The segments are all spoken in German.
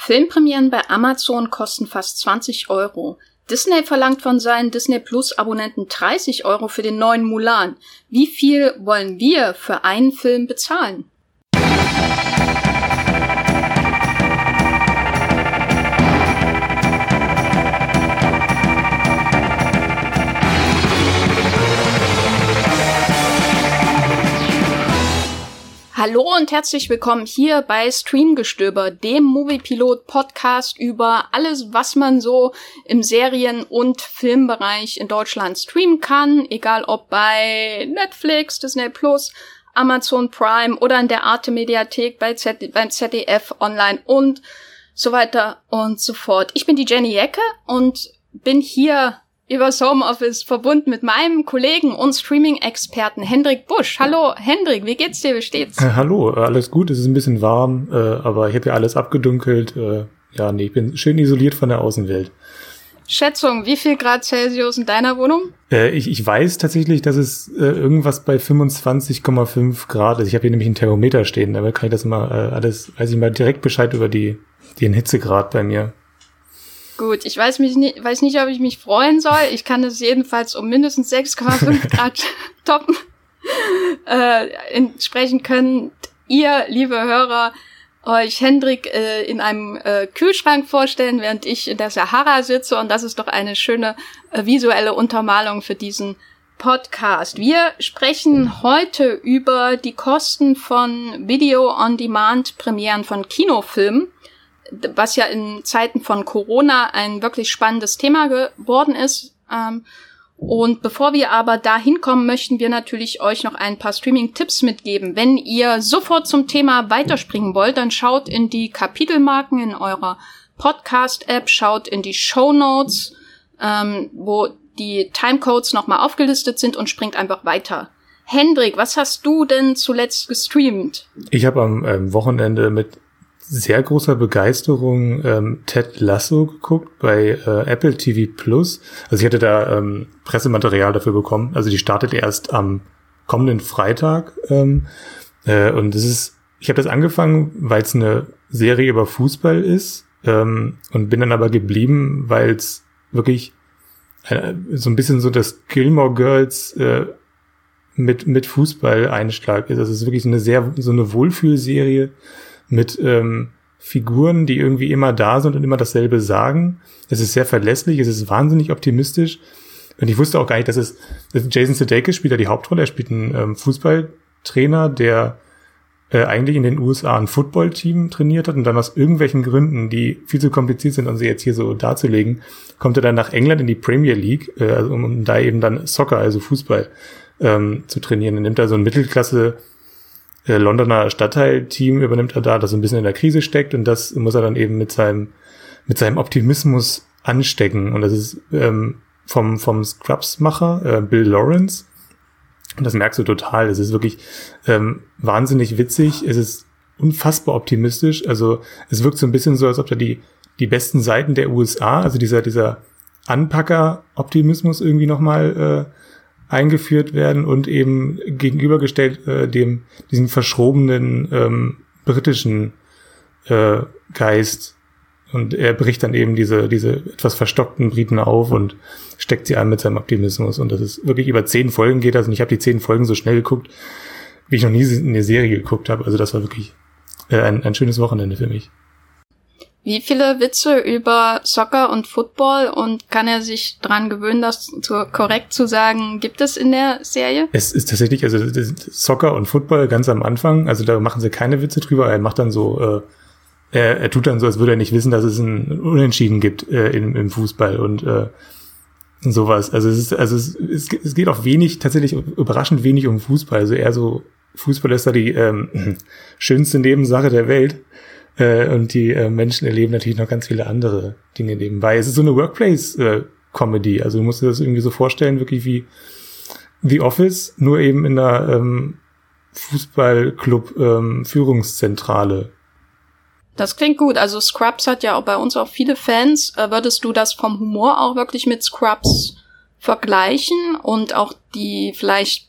Filmpremieren bei Amazon kosten fast 20 Euro. Disney verlangt von seinen Disney Plus Abonnenten 30 Euro für den neuen Mulan. Wie viel wollen wir für einen Film bezahlen? Hallo und herzlich willkommen hier bei Streamgestöber, dem Moviepilot Podcast über alles, was man so im Serien- und Filmbereich in Deutschland streamen kann, egal ob bei Netflix, Disney Plus, Amazon Prime oder in der Arte Mediathek bei Z beim ZDF Online und so weiter und so fort. Ich bin die Jenny Jecke und bin hier übers Homeoffice verbunden mit meinem Kollegen und Streaming-Experten Hendrik Busch. Hallo Hendrik, wie geht's dir? Wie steht's? Äh, hallo, alles gut, es ist ein bisschen warm, äh, aber ich habe ja alles abgedunkelt. Äh, ja, nee, ich bin schön isoliert von der Außenwelt. Schätzung, wie viel Grad Celsius in deiner Wohnung? Äh, ich, ich weiß tatsächlich, dass es äh, irgendwas bei 25,5 Grad ist. Ich habe hier nämlich ein Thermometer stehen, damit kann ich das mal äh, alles, weiß ich mal direkt Bescheid über die, den Hitzegrad bei mir. Gut, ich weiß, mich nicht, weiß nicht, ob ich mich freuen soll. Ich kann es jedenfalls um mindestens 6,5 Grad toppen. Äh, entsprechend könnt ihr, liebe Hörer, euch Hendrik äh, in einem äh, Kühlschrank vorstellen, während ich in der Sahara sitze. Und das ist doch eine schöne äh, visuelle Untermalung für diesen Podcast. Wir sprechen heute über die Kosten von Video-on-Demand-Premieren von Kinofilmen was ja in Zeiten von Corona ein wirklich spannendes Thema geworden ist. Ähm, und bevor wir aber da hinkommen, möchten wir natürlich euch noch ein paar Streaming-Tipps mitgeben. Wenn ihr sofort zum Thema weiterspringen wollt, dann schaut in die Kapitelmarken in eurer Podcast-App, schaut in die Show Notes, ähm, wo die Timecodes nochmal aufgelistet sind und springt einfach weiter. Hendrik, was hast du denn zuletzt gestreamt? Ich habe am ähm, Wochenende mit sehr großer Begeisterung ähm, Ted Lasso geguckt bei äh, Apple TV Plus. Also ich hatte da ähm, Pressematerial dafür bekommen. Also die startet erst am kommenden Freitag. Ähm, äh, und das ist, ich habe das angefangen, weil es eine Serie über Fußball ist ähm, und bin dann aber geblieben, weil es wirklich äh, so ein bisschen so das Gilmore Girls äh, mit mit Fußball Einschlag ist. Also es ist wirklich so eine sehr so eine Wohlfühlserie mit ähm, Figuren, die irgendwie immer da sind und immer dasselbe sagen. Es ist sehr verlässlich, es ist wahnsinnig optimistisch. Und ich wusste auch gar nicht, dass es Jason Sudeikis spielt ja die Hauptrolle. Er spielt einen ähm, Fußballtrainer, der äh, eigentlich in den USA ein Footballteam trainiert hat und dann aus irgendwelchen Gründen, die viel zu kompliziert sind, um sie jetzt hier so darzulegen, kommt er dann nach England in die Premier League, äh, also um, um da eben dann Soccer, also Fußball, ähm, zu trainieren. Dann nimmt er so ein Mittelklasse Londoner Stadtteilteam übernimmt er da, das ein bisschen in der Krise steckt und das muss er dann eben mit seinem, mit seinem Optimismus anstecken. Und das ist ähm, vom, vom Scrubs-Macher, äh, Bill Lawrence. Und das merkst du total. Es ist wirklich ähm, wahnsinnig witzig. Es ist unfassbar optimistisch. Also es wirkt so ein bisschen so, als ob da die, die besten Seiten der USA, also dieser, dieser Anpacker-Optimismus irgendwie nochmal äh, eingeführt werden und eben gegenübergestellt äh, dem diesem verschrobenen ähm, britischen äh, Geist. Und er bricht dann eben diese diese etwas verstockten Briten auf und steckt sie an mit seinem Optimismus. Und das ist wirklich über zehn Folgen geht das. Und ich habe die zehn Folgen so schnell geguckt wie ich noch nie eine Serie geguckt habe. Also das war wirklich äh, ein, ein schönes Wochenende für mich wie viele Witze über Soccer und Football und kann er sich dran gewöhnen, das zu, korrekt zu sagen, gibt es in der Serie? Es ist tatsächlich, also Soccer und Football ganz am Anfang, also da machen sie keine Witze drüber, er macht dann so, äh, er, er tut dann so, als würde er nicht wissen, dass es ein Unentschieden gibt äh, im, im Fußball und äh, sowas. Also es ist, also es, es, es geht auch wenig, tatsächlich überraschend wenig um Fußball. Also eher so, Fußball ist da die ähm, schönste Nebensache der Welt. Äh, und die äh, Menschen erleben natürlich noch ganz viele andere Dinge nebenbei. Es ist so eine Workplace-Comedy. Also du musst dir das irgendwie so vorstellen, wirklich wie The Office, nur eben in einer ähm, Fußballclub-Führungszentrale. Ähm, das klingt gut. Also Scrubs hat ja auch bei uns auch viele Fans. Äh, würdest du das vom Humor auch wirklich mit Scrubs vergleichen und auch die vielleicht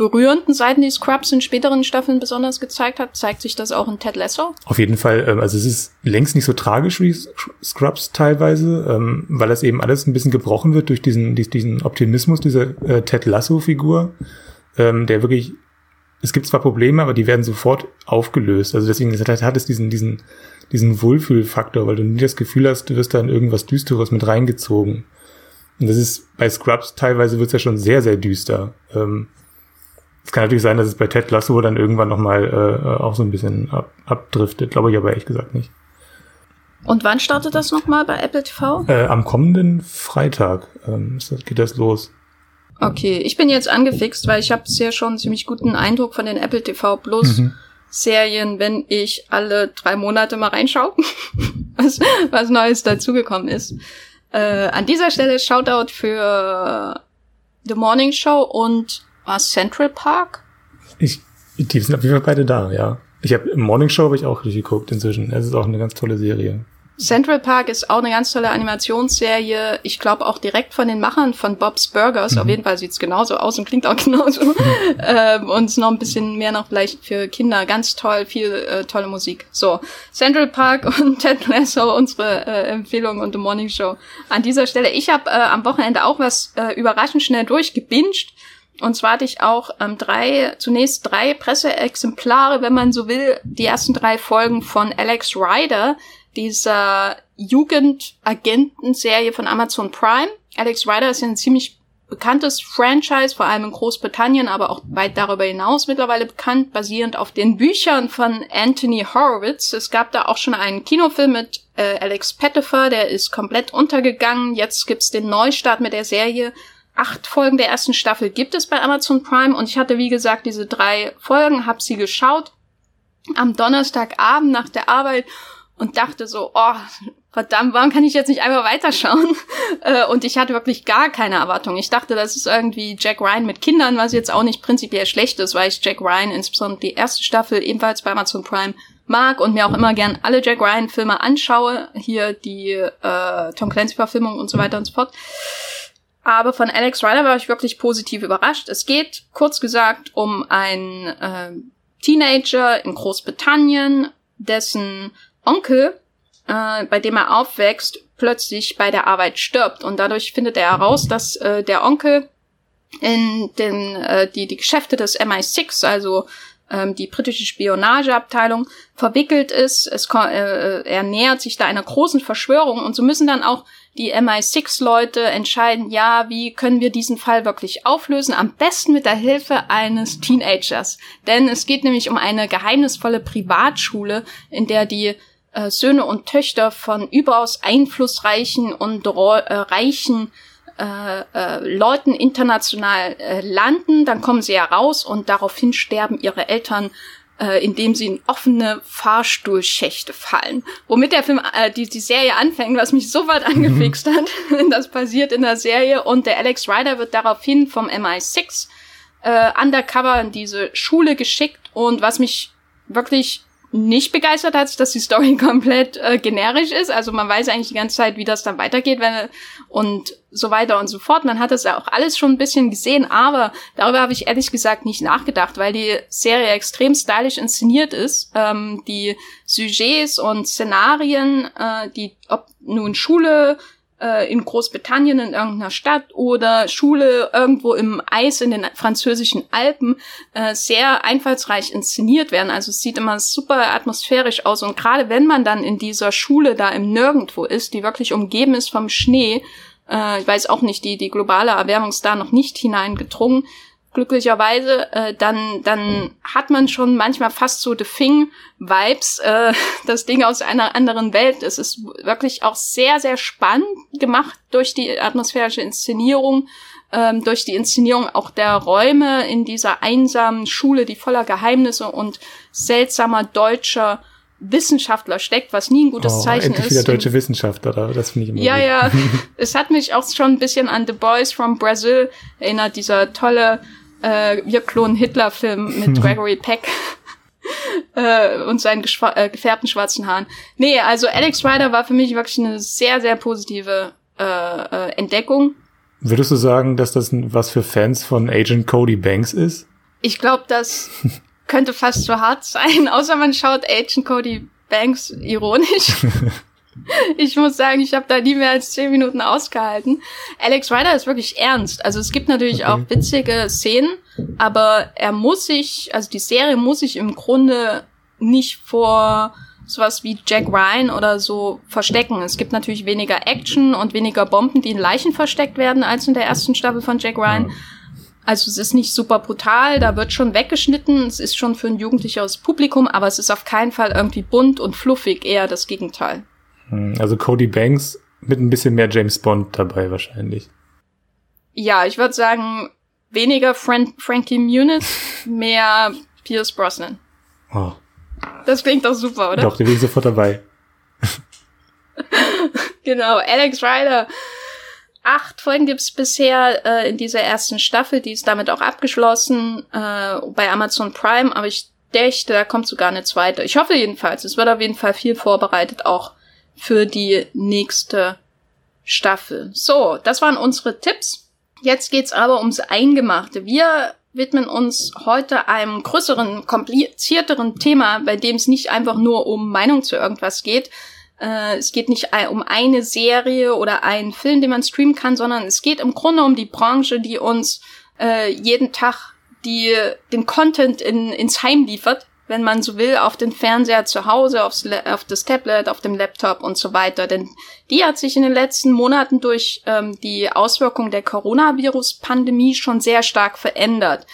berührenden Seiten, die Scrubs in späteren Staffeln besonders gezeigt hat, zeigt sich das auch in Ted Lasso? Auf jeden Fall. Ähm, also es ist längst nicht so tragisch wie Scrubs teilweise, ähm, weil das eben alles ein bisschen gebrochen wird durch diesen, diesen Optimismus dieser äh, Ted Lasso-Figur, ähm, der wirklich, es gibt zwar Probleme, aber die werden sofort aufgelöst. Also deswegen hat es diesen, diesen, diesen Wohlfühlfaktor, weil du nie das Gefühl hast, du wirst da in irgendwas Düsteres mit reingezogen. Und das ist bei Scrubs teilweise wird es ja schon sehr, sehr düster. Ähm, es kann natürlich sein, dass es bei Ted Lasso dann irgendwann nochmal äh, auch so ein bisschen ab, abdriftet, glaube ich aber ehrlich gesagt nicht. Und wann startet das nochmal bei Apple TV? Äh, am kommenden Freitag ähm, geht das los. Okay, ich bin jetzt angefixt, weil ich habe bisher schon einen ziemlich guten Eindruck von den Apple TV Plus mhm. Serien, wenn ich alle drei Monate mal reinschaue, was, was Neues dazugekommen ist. Äh, an dieser Stelle Shoutout für The Morning Show und was Central Park? Ich, die sind auf jeden Fall beide da, ja. Ich habe Morning Show habe ich auch durchgeguckt inzwischen. Es ist auch eine ganz tolle Serie. Central Park ist auch eine ganz tolle Animationsserie. Ich glaube auch direkt von den Machern von Bob's Burgers. Mhm. Auf jeden Fall sieht's genauso aus und klingt auch genauso. Mhm. ähm, und ist noch ein bisschen mehr noch vielleicht für Kinder. Ganz toll, viel äh, tolle Musik. So, Central Park und Ted Lasso, unsere äh, Empfehlung und The Morning Show. An dieser Stelle, ich habe äh, am Wochenende auch was äh, überraschend schnell durchgebinged. Und zwar hatte ich auch ähm, drei, zunächst drei Presseexemplare, wenn man so will, die ersten drei Folgen von Alex Ryder, dieser Jugendagentenserie von Amazon Prime. Alex Ryder ist ja ein ziemlich bekanntes Franchise, vor allem in Großbritannien, aber auch weit darüber hinaus mittlerweile bekannt, basierend auf den Büchern von Anthony Horowitz. Es gab da auch schon einen Kinofilm mit äh, Alex Pettifer, der ist komplett untergegangen. Jetzt gibt's den Neustart mit der Serie. Acht Folgen der ersten Staffel gibt es bei Amazon Prime und ich hatte, wie gesagt, diese drei Folgen, hab sie geschaut am Donnerstagabend nach der Arbeit und dachte so, oh, verdammt, warum kann ich jetzt nicht einfach weiterschauen? Äh, und ich hatte wirklich gar keine Erwartung. Ich dachte, das ist irgendwie Jack Ryan mit Kindern, was jetzt auch nicht prinzipiell schlecht ist, weil ich Jack Ryan, insbesondere die erste Staffel, ebenfalls bei Amazon Prime mag und mir auch immer gern alle Jack Ryan Filme anschaue. Hier die äh, Tom Clancy Verfilmung und so weiter und so fort. Aber von Alex Ryder war ich wirklich positiv überrascht. Es geht, kurz gesagt, um einen äh, Teenager in Großbritannien, dessen Onkel, äh, bei dem er aufwächst, plötzlich bei der Arbeit stirbt. Und dadurch findet er heraus, dass äh, der Onkel in den, äh, die, die Geschäfte des MI6, also ähm, die britische Spionageabteilung, verwickelt ist. Es, äh, er nähert sich da einer großen Verschwörung und so müssen dann auch die MI6-Leute entscheiden, ja, wie können wir diesen Fall wirklich auflösen? Am besten mit der Hilfe eines Teenagers. Denn es geht nämlich um eine geheimnisvolle Privatschule, in der die äh, Söhne und Töchter von überaus einflussreichen und äh, reichen äh, äh, Leuten international äh, landen, dann kommen sie heraus und daraufhin sterben ihre Eltern, äh, indem sie in offene Fahrstuhlschächte fallen. Womit der Film, äh, die, die Serie anfängt, was mich so weit angefixt hat. das passiert in der Serie und der Alex Ryder wird daraufhin vom MI6 äh, undercover in diese Schule geschickt und was mich wirklich nicht begeistert hat, dass die Story komplett äh, generisch ist. Also man weiß eigentlich die ganze Zeit, wie das dann weitergeht wenn, und so weiter und so fort. Man hat das ja auch alles schon ein bisschen gesehen, aber darüber habe ich ehrlich gesagt nicht nachgedacht, weil die Serie extrem stylisch inszeniert ist. Ähm, die Sujets und Szenarien, äh, die ob nun Schule, äh, in Großbritannien in irgendeiner Stadt oder Schule irgendwo im Eis in den französischen Alpen äh, sehr einfallsreich inszeniert werden. Also es sieht immer super atmosphärisch aus und gerade wenn man dann in dieser Schule da im Nirgendwo ist, die wirklich umgeben ist vom Schnee, äh, ich weiß auch nicht, die, die globale Erwärmung ist da noch nicht hineingedrungen, glücklicherweise, äh, dann, dann hat man schon manchmal fast so The Thing-Vibes, äh, das Ding aus einer anderen Welt. Es ist wirklich auch sehr, sehr spannend gemacht durch die atmosphärische Inszenierung, ähm, durch die Inszenierung auch der Räume in dieser einsamen Schule, die voller Geheimnisse und seltsamer deutscher Wissenschaftler steckt, was nie ein gutes oh, Zeichen endlich ist. wieder deutsche Wissenschaftler, das finde ich immer Ja, gut. ja. es hat mich auch schon ein bisschen an The Boys from Brazil erinnert, dieser tolle äh, Wir klonen Hitler-Film mit Gregory Peck äh, und seinen äh, gefärbten schwarzen Haaren. Nee, also Alex Ryder war für mich wirklich eine sehr, sehr positive äh, äh, Entdeckung. Würdest du sagen, dass das was für Fans von Agent Cody Banks ist? Ich glaube, das könnte fast zu hart sein, außer man schaut Agent Cody Banks ironisch. Ich muss sagen, ich habe da nie mehr als zehn Minuten ausgehalten. Alex Ryder ist wirklich ernst. Also es gibt natürlich okay. auch witzige Szenen, aber er muss sich, also die Serie muss sich im Grunde nicht vor sowas wie Jack Ryan oder so verstecken. Es gibt natürlich weniger Action und weniger Bomben, die in Leichen versteckt werden, als in der ersten Staffel von Jack Ryan. Also es ist nicht super brutal, da wird schon weggeschnitten, es ist schon für ein jugendlicheres Publikum, aber es ist auf keinen Fall irgendwie bunt und fluffig, eher das Gegenteil. Hm, also Cody Banks mit ein bisschen mehr James Bond dabei wahrscheinlich. Ja, ich würde sagen, weniger Fran Frankie Muniz, mehr Pierce Brosnan. Oh. Das klingt doch super, oder? Doch, den bin ich sofort dabei. genau, Alex Ryder. Acht Folgen gibt's bisher äh, in dieser ersten Staffel, die ist damit auch abgeschlossen äh, bei Amazon Prime, aber ich dächte, da kommt sogar eine zweite. Ich hoffe jedenfalls, es wird auf jeden Fall viel vorbereitet, auch für die nächste Staffel. So, das waren unsere Tipps. Jetzt geht's aber ums Eingemachte. Wir widmen uns heute einem größeren, komplizierteren Thema, bei dem es nicht einfach nur um Meinung zu irgendwas geht. Äh, es geht nicht um eine Serie oder einen Film, den man streamen kann, sondern es geht im Grunde um die Branche, die uns äh, jeden Tag die, den Content in, ins Heim liefert wenn man so will, auf den Fernseher zu Hause, aufs, auf das Tablet, auf dem Laptop und so weiter. Denn die hat sich in den letzten Monaten durch ähm, die Auswirkungen der Coronavirus-Pandemie schon sehr stark verändert.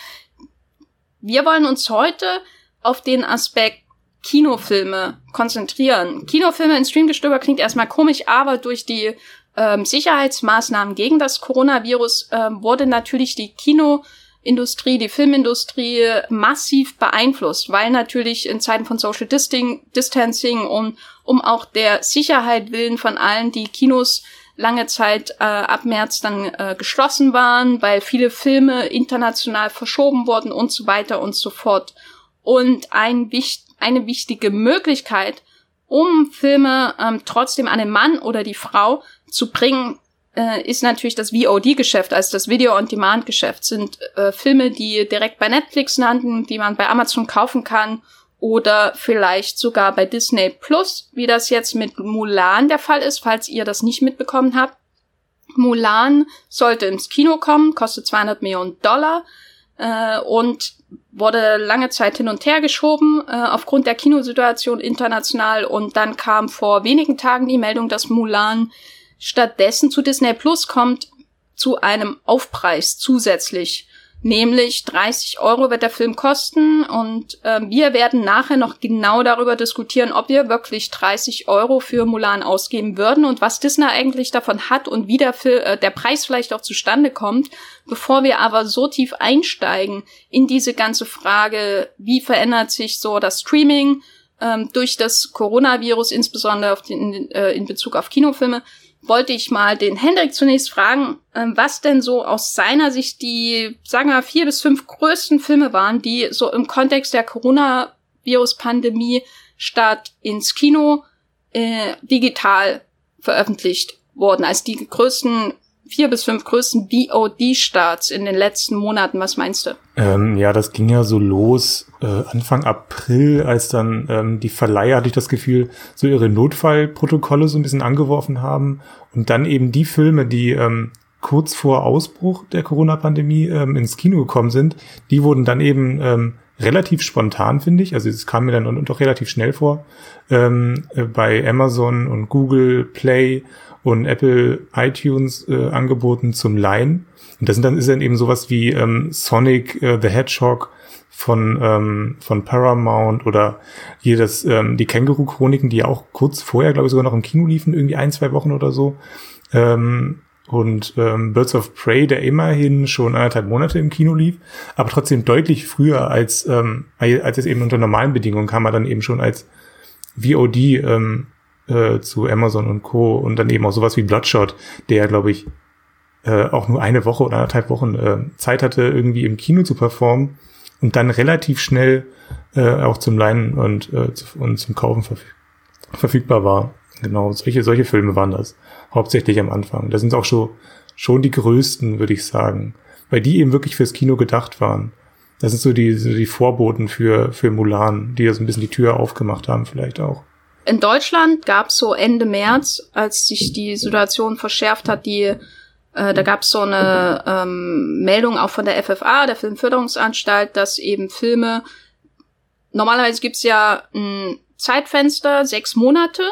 Wir wollen uns heute auf den Aspekt Kinofilme konzentrieren. Kinofilme in Streamgestöber klingt erstmal komisch, aber durch die ähm, Sicherheitsmaßnahmen gegen das Coronavirus ähm, wurde natürlich die Kino Industrie, die Filmindustrie massiv beeinflusst, weil natürlich in Zeiten von Social Distancing und um auch der Sicherheit willen von allen die Kinos lange Zeit äh, ab März dann äh, geschlossen waren, weil viele Filme international verschoben wurden und so weiter und so fort. Und ein, eine wichtige Möglichkeit, um Filme ähm, trotzdem an den Mann oder die Frau zu bringen, äh, ist natürlich das VOD-Geschäft, also das Video-on-Demand-Geschäft, sind äh, Filme, die direkt bei Netflix landen, die man bei Amazon kaufen kann oder vielleicht sogar bei Disney Plus, wie das jetzt mit Mulan der Fall ist, falls ihr das nicht mitbekommen habt. Mulan sollte ins Kino kommen, kostet 200 Millionen Dollar äh, und wurde lange Zeit hin und her geschoben äh, aufgrund der Kinosituation international und dann kam vor wenigen Tagen die Meldung, dass Mulan stattdessen zu Disney Plus kommt zu einem Aufpreis zusätzlich. Nämlich 30 Euro wird der Film kosten und äh, wir werden nachher noch genau darüber diskutieren, ob wir wirklich 30 Euro für Mulan ausgeben würden und was Disney eigentlich davon hat und wie der, Film, äh, der Preis vielleicht auch zustande kommt. Bevor wir aber so tief einsteigen in diese ganze Frage, wie verändert sich so das Streaming ähm, durch das Coronavirus, insbesondere den, äh, in Bezug auf Kinofilme, wollte ich mal den Hendrik zunächst fragen, ähm, was denn so aus seiner Sicht die, sagen wir, vier bis fünf größten Filme waren, die so im Kontext der Coronavirus-Pandemie statt ins Kino äh, digital veröffentlicht wurden, als die größten vier bis fünf größten VOD-Starts in den letzten Monaten. Was meinst du? Ähm, ja, das ging ja so los äh, Anfang April, als dann ähm, die Verleiher, hatte ich das Gefühl, so ihre Notfallprotokolle so ein bisschen angeworfen haben und dann eben die Filme, die ähm, kurz vor Ausbruch der Corona-Pandemie ähm, ins Kino gekommen sind, die wurden dann eben ähm, relativ spontan, finde ich. Also es kam mir dann doch relativ schnell vor. Ähm, äh, bei Amazon und Google Play und Apple iTunes äh, angeboten zum Leihen. Und das sind dann ist dann eben sowas wie ähm, Sonic äh, the Hedgehog von ähm, von Paramount oder hier das ähm, die Känguru Chroniken, die auch kurz vorher glaube ich sogar noch im Kino liefen, irgendwie ein zwei Wochen oder so. Ähm, und ähm, Birds of Prey, der immerhin schon anderthalb Monate im Kino lief, aber trotzdem deutlich früher als ähm, als es eben unter normalen Bedingungen kam, er dann eben schon als VOD ähm, äh, zu Amazon und Co. Und dann eben auch sowas wie Bloodshot, der, glaube ich, äh, auch nur eine Woche oder anderthalb Wochen äh, Zeit hatte, irgendwie im Kino zu performen und dann relativ schnell äh, auch zum Leihen und, äh, und zum Kaufen verfüg verfügbar war. Genau, solche, solche Filme waren das. Hauptsächlich am Anfang. Das sind auch schon, schon die größten, würde ich sagen. Weil die eben wirklich fürs Kino gedacht waren. Das sind so die, so die Vorboten für, für Mulan, die das ein bisschen die Tür aufgemacht haben, vielleicht auch. In Deutschland gab es so Ende März, als sich die Situation verschärft hat, die äh, da gab es so eine ähm, Meldung auch von der FFA, der Filmförderungsanstalt, dass eben Filme normalerweise gibt's ja ein Zeitfenster, sechs Monate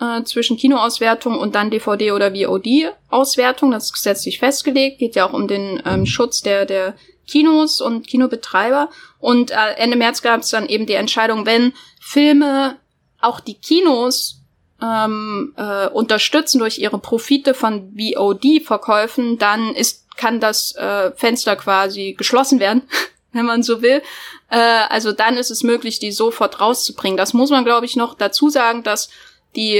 äh, zwischen Kinoauswertung und dann DVD oder VOD-Auswertung. Das ist gesetzlich festgelegt. Geht ja auch um den ähm, Schutz der, der Kinos und Kinobetreiber. Und äh, Ende März gab es dann eben die Entscheidung, wenn Filme auch die Kinos ähm, äh, unterstützen durch ihre Profite von VOD-Verkäufen, dann ist kann das äh, Fenster quasi geschlossen werden, wenn man so will. Äh, also dann ist es möglich, die sofort rauszubringen. Das muss man, glaube ich, noch dazu sagen, dass die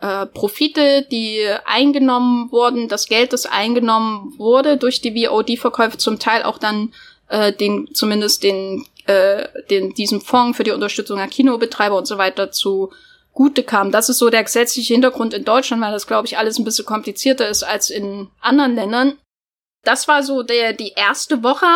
äh, Profite, die eingenommen wurden, das Geld, das eingenommen wurde durch die VOD-Verkäufe, zum Teil auch dann äh, den, zumindest den, äh, den, diesem Fonds für die Unterstützung der Kinobetreiber und so weiter zu gute kam. Das ist so der gesetzliche Hintergrund in Deutschland, weil das, glaube ich, alles ein bisschen komplizierter ist als in anderen Ländern. Das war so der, die erste Woche,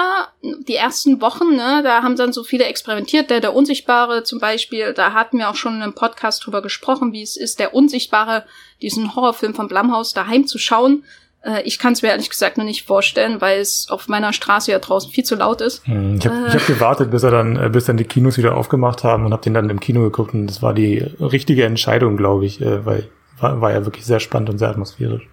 die ersten Wochen, ne, da haben dann so viele experimentiert. Der, der Unsichtbare zum Beispiel, da hatten wir auch schon in einem Podcast drüber gesprochen, wie es ist, der Unsichtbare, diesen Horrorfilm von Blumhaus daheim zu schauen. Äh, ich kann es mir ehrlich gesagt noch nicht vorstellen, weil es auf meiner Straße ja draußen viel zu laut ist. Hm, ich habe äh. hab gewartet, bis er dann, äh, bis dann die Kinos wieder aufgemacht haben und habe den dann im Kino geguckt und das war die richtige Entscheidung, glaube ich, äh, weil war, war ja wirklich sehr spannend und sehr atmosphärisch.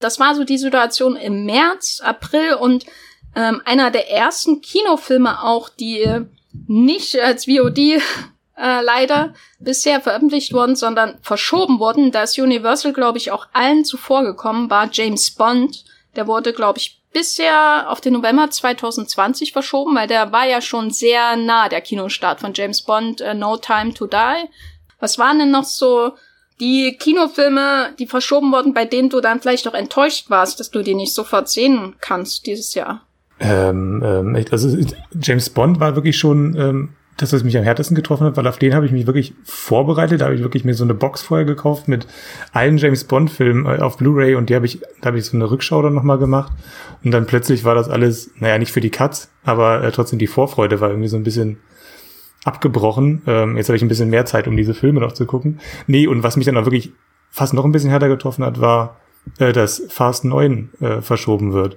Das war so die Situation im März, April und ähm, einer der ersten Kinofilme auch, die nicht als VOD äh, leider bisher veröffentlicht wurden, sondern verschoben wurden. Da ist Universal, glaube ich, auch allen zuvor gekommen, war James Bond. Der wurde, glaube ich, bisher auf den November 2020 verschoben, weil der war ja schon sehr nah, der Kinostart von James Bond, uh, No Time to Die. Was waren denn noch so die Kinofilme, die verschoben wurden, bei denen du dann vielleicht auch enttäuscht warst, dass du die nicht sofort sehen kannst dieses Jahr? Ähm, ähm, also James Bond war wirklich schon ähm, das, was mich am härtesten getroffen hat, weil auf den habe ich mich wirklich vorbereitet. Da habe ich wirklich mir so eine Box vorher gekauft mit allen James Bond-Filmen äh, auf Blu-ray und die habe ich, da habe ich so eine Rückschau dann nochmal gemacht. Und dann plötzlich war das alles, naja, nicht für die Cuts, aber äh, trotzdem die Vorfreude war irgendwie so ein bisschen abgebrochen. Ähm, jetzt habe ich ein bisschen mehr Zeit, um diese Filme noch zu gucken. Nee, und was mich dann auch wirklich fast noch ein bisschen härter getroffen hat, war, äh, dass Fast 9 äh, verschoben wird.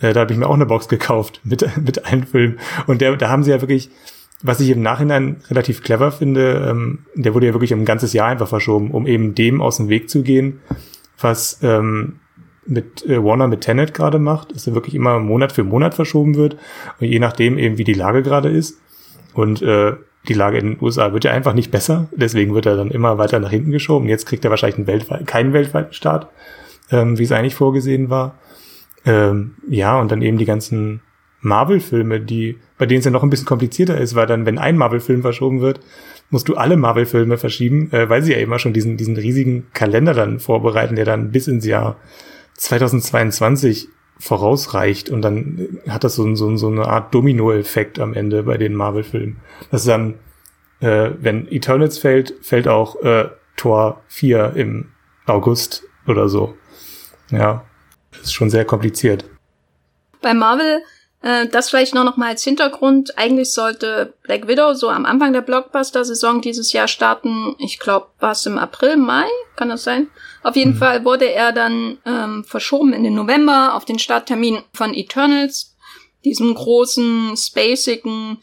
Äh, da habe ich mir auch eine Box gekauft mit, mit allen Filmen. Und der, da haben sie ja wirklich, was ich im Nachhinein relativ clever finde, ähm, der wurde ja wirklich um ein ganzes Jahr einfach verschoben, um eben dem aus dem Weg zu gehen, was ähm, mit äh, Warner mit Tenet gerade macht, dass er wirklich immer Monat für Monat verschoben wird und je nachdem eben wie die Lage gerade ist und äh, die Lage in den USA wird ja einfach nicht besser, deswegen wird er dann immer weiter nach hinten geschoben. Jetzt kriegt er wahrscheinlich einen weltweit, keinen weltweiten Start, ähm, wie es eigentlich vorgesehen war. Ähm, ja, und dann eben die ganzen Marvel-Filme, die, bei denen es ja noch ein bisschen komplizierter ist, weil dann, wenn ein Marvel-Film verschoben wird, musst du alle Marvel-Filme verschieben, äh, weil sie ja immer schon diesen, diesen riesigen Kalender dann vorbereiten, der dann bis ins Jahr 2022 vorausreicht und dann hat das so, so, so eine Art Domino-Effekt am Ende bei den Marvel-Filmen. Das ist dann, äh, wenn Eternals fällt, fällt auch äh, Tor 4 im August oder so. Ja, ist schon sehr kompliziert. Bei Marvel äh, das vielleicht noch, noch mal als Hintergrund. Eigentlich sollte Black Widow so am Anfang der Blockbuster-Saison dieses Jahr starten. Ich glaube, war es im April, Mai? Kann das sein? Auf jeden mhm. Fall wurde er dann ähm, verschoben in den November auf den Starttermin von Eternals, diesem großen, spacigen,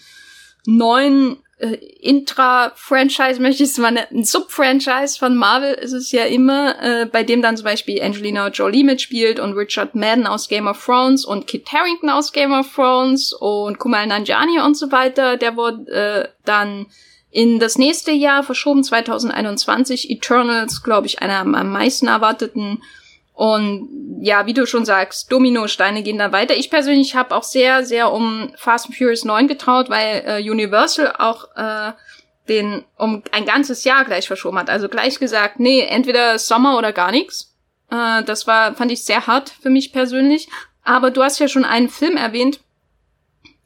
neuen äh, Intra-Franchise, möchte ich es mal nennen, ein Sub-Franchise von Marvel ist es ja immer, äh, bei dem dann zum Beispiel Angelina Jolie mitspielt und Richard Madden aus Game of Thrones und Kit Harington aus Game of Thrones und Kumail Nanjiani und so weiter. Der wurde äh, dann in das nächste Jahr verschoben, 2021. Eternals, glaube ich, einer am meisten erwarteten und ja, wie du schon sagst, Dominosteine gehen da weiter. Ich persönlich habe auch sehr, sehr um Fast and Furious 9 getraut, weil äh, Universal auch äh, den um ein ganzes Jahr gleich verschoben hat. Also gleich gesagt, nee, entweder Sommer oder gar nichts. Äh, das war, fand ich sehr hart für mich persönlich. Aber du hast ja schon einen Film erwähnt,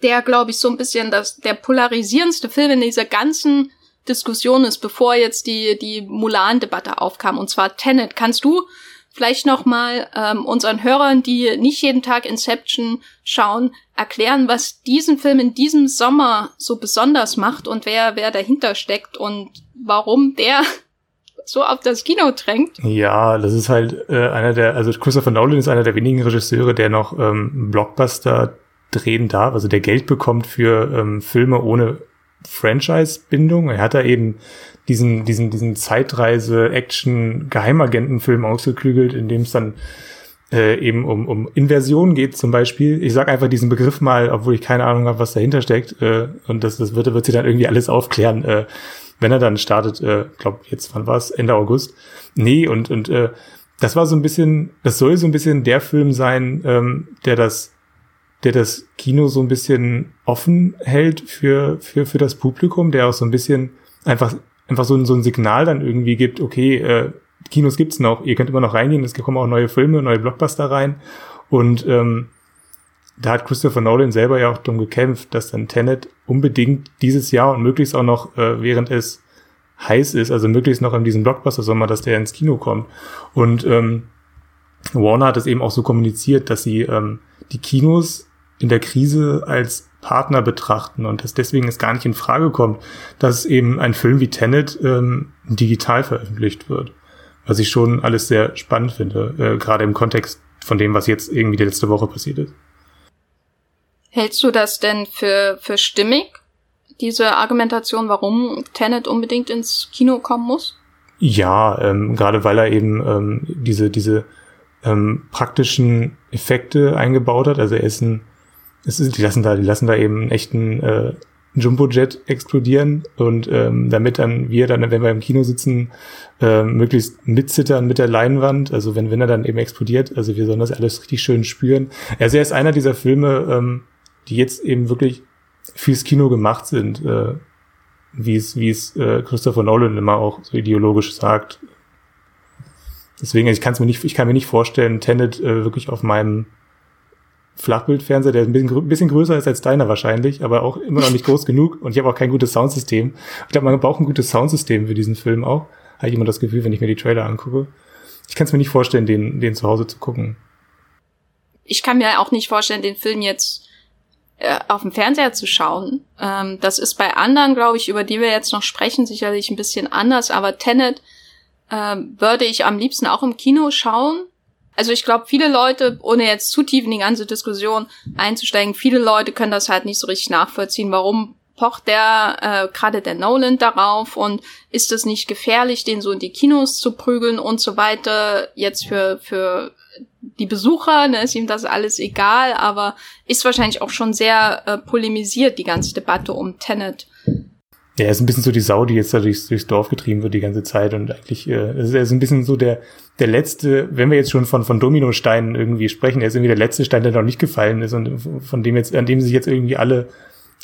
der, glaube ich, so ein bisschen das, der polarisierendste Film in dieser ganzen Diskussion ist, bevor jetzt die, die Mulan-Debatte aufkam. Und zwar Tenet. Kannst du vielleicht noch mal ähm, unseren Hörern, die nicht jeden Tag Inception schauen, erklären, was diesen Film in diesem Sommer so besonders macht und wer wer dahinter steckt und warum der so auf das Kino drängt. Ja, das ist halt äh, einer der, also Christopher Nolan ist einer der wenigen Regisseure, der noch ähm, Blockbuster drehen darf, also der Geld bekommt für ähm, Filme ohne Franchise-Bindung. Er hat da eben diesen, diesen, diesen Zeitreise-Action-Geheimagentenfilm ausgeklügelt, in dem es dann äh, eben um, um Inversion geht zum Beispiel. Ich sag einfach diesen Begriff mal, obwohl ich keine Ahnung habe, was dahinter steckt. Äh, und das, das wird, wird sie dann irgendwie alles aufklären, äh, wenn er dann startet, äh, glaube jetzt, wann war es? Ende August. Nee, und, und äh, das war so ein bisschen, das soll so ein bisschen der Film sein, ähm, der das der das Kino so ein bisschen offen hält für, für, für das Publikum, der auch so ein bisschen einfach, einfach so ein, so ein Signal dann irgendwie gibt, okay, äh, Kinos gibt's noch, ihr könnt immer noch reingehen, es kommen auch neue Filme, neue Blockbuster rein. Und ähm, da hat Christopher Nolan selber ja auch darum gekämpft, dass dann Tenet unbedingt dieses Jahr und möglichst auch noch, äh, während es heiß ist, also möglichst noch in diesem Blockbuster-Sommer, dass der ins Kino kommt. Und ähm, Warner hat es eben auch so kommuniziert, dass sie ähm, die Kinos in der Krise als Partner betrachten und dass deswegen es gar nicht in Frage kommt, dass eben ein Film wie Tenet ähm, digital veröffentlicht wird. Was ich schon alles sehr spannend finde, äh, gerade im Kontext von dem, was jetzt irgendwie die letzte Woche passiert ist. Hältst du das denn für, für stimmig, diese Argumentation, warum Tenet unbedingt ins Kino kommen muss? Ja, ähm, gerade weil er eben ähm, diese, diese ähm, praktischen Effekte eingebaut hat. Also er ist ein ist, die lassen da, die lassen da eben einen echten äh, Jumbo-Jet explodieren und ähm, damit dann wir dann, wenn wir im Kino sitzen, äh, möglichst mitzittern mit der Leinwand, also wenn, wenn er dann eben explodiert, also wir sollen das alles richtig schön spüren. Also er ist einer dieser Filme, ähm, die jetzt eben wirklich fürs Kino gemacht sind, äh, wie es, wie es äh, Christopher Nolan immer auch so ideologisch sagt. Deswegen, ich kann es mir nicht, ich kann mir nicht vorstellen, Tenet äh, wirklich auf meinem Flachbildfernseher, der ein bisschen, bisschen größer ist als deiner wahrscheinlich, aber auch immer noch nicht groß genug. Und ich habe auch kein gutes Soundsystem. Ich glaube, man braucht ein gutes Soundsystem für diesen Film auch. Habe ich immer das Gefühl, wenn ich mir die Trailer angucke. Ich kann es mir nicht vorstellen, den, den zu Hause zu gucken. Ich kann mir auch nicht vorstellen, den Film jetzt äh, auf dem Fernseher zu schauen. Ähm, das ist bei anderen, glaube ich, über die wir jetzt noch sprechen, sicherlich ein bisschen anders. Aber Tenet äh, würde ich am liebsten auch im Kino schauen also ich glaube, viele Leute, ohne jetzt zu tief in die ganze Diskussion einzusteigen, viele Leute können das halt nicht so richtig nachvollziehen, warum pocht der, äh, gerade der Nolan darauf und ist es nicht gefährlich, den so in die Kinos zu prügeln und so weiter. Jetzt für, für die Besucher ne, ist ihm das alles egal, aber ist wahrscheinlich auch schon sehr äh, polemisiert, die ganze Debatte um Tenet. Ja, er ist ein bisschen so die Sau, die jetzt da durchs, durchs Dorf getrieben wird die ganze Zeit und eigentlich, äh, er ist ein bisschen so der, der letzte, wenn wir jetzt schon von, von Dominosteinen irgendwie sprechen, er ist irgendwie der letzte Stein, der noch nicht gefallen ist und von dem jetzt, an dem sich jetzt irgendwie alle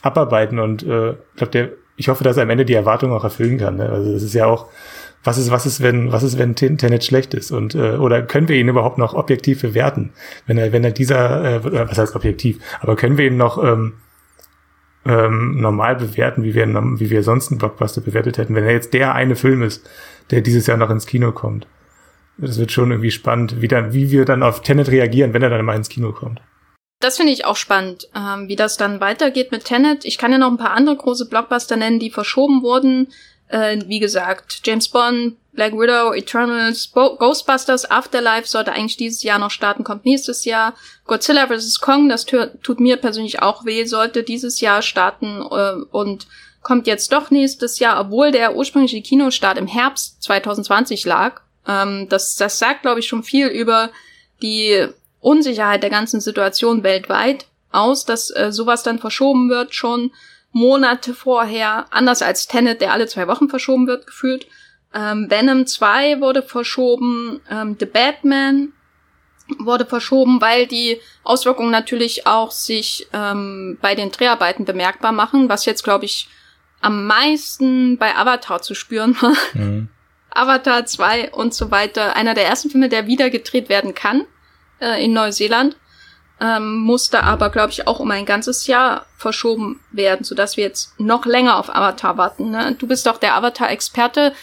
abarbeiten und äh, ich glaube, der, ich hoffe, dass er am Ende die Erwartung auch erfüllen kann. Ne? Also es ist ja auch, was ist, was ist, wenn, was ist, wenn Tenet schlecht ist und äh, oder können wir ihn überhaupt noch objektiv bewerten, wenn er, wenn er dieser, äh, was heißt objektiv, aber können wir ihn noch ähm, ähm, normal bewerten, wie wir, wie wir sonst einen Blockbuster bewertet hätten, wenn er jetzt der eine Film ist, der dieses Jahr noch ins Kino kommt. Das wird schon irgendwie spannend, wie, dann, wie wir dann auf Tenet reagieren, wenn er dann mal ins Kino kommt. Das finde ich auch spannend, ähm, wie das dann weitergeht mit Tenet. Ich kann ja noch ein paar andere große Blockbuster nennen, die verschoben wurden. Äh, wie gesagt, James Bond, Black Widow, Eternals, Bo Ghostbusters, Afterlife sollte eigentlich dieses Jahr noch starten, kommt nächstes Jahr. Godzilla vs. Kong, das tut mir persönlich auch weh, sollte dieses Jahr starten äh, und kommt jetzt doch nächstes Jahr, obwohl der ursprüngliche Kinostart im Herbst 2020 lag. Ähm, das, das sagt, glaube ich, schon viel über die Unsicherheit der ganzen Situation weltweit aus, dass äh, sowas dann verschoben wird, schon Monate vorher, anders als Tenet, der alle zwei Wochen verschoben wird, gefühlt. Ähm, Venom 2 wurde verschoben, ähm, The Batman wurde verschoben, weil die Auswirkungen natürlich auch sich ähm, bei den Dreharbeiten bemerkbar machen, was jetzt, glaube ich, am meisten bei Avatar zu spüren war. Mhm. Avatar 2 und so weiter. Einer der ersten Filme, der wieder gedreht werden kann äh, in Neuseeland, ähm, musste aber, glaube ich, auch um ein ganzes Jahr verschoben werden, sodass wir jetzt noch länger auf Avatar warten. Ne? Du bist doch der Avatar-Experte.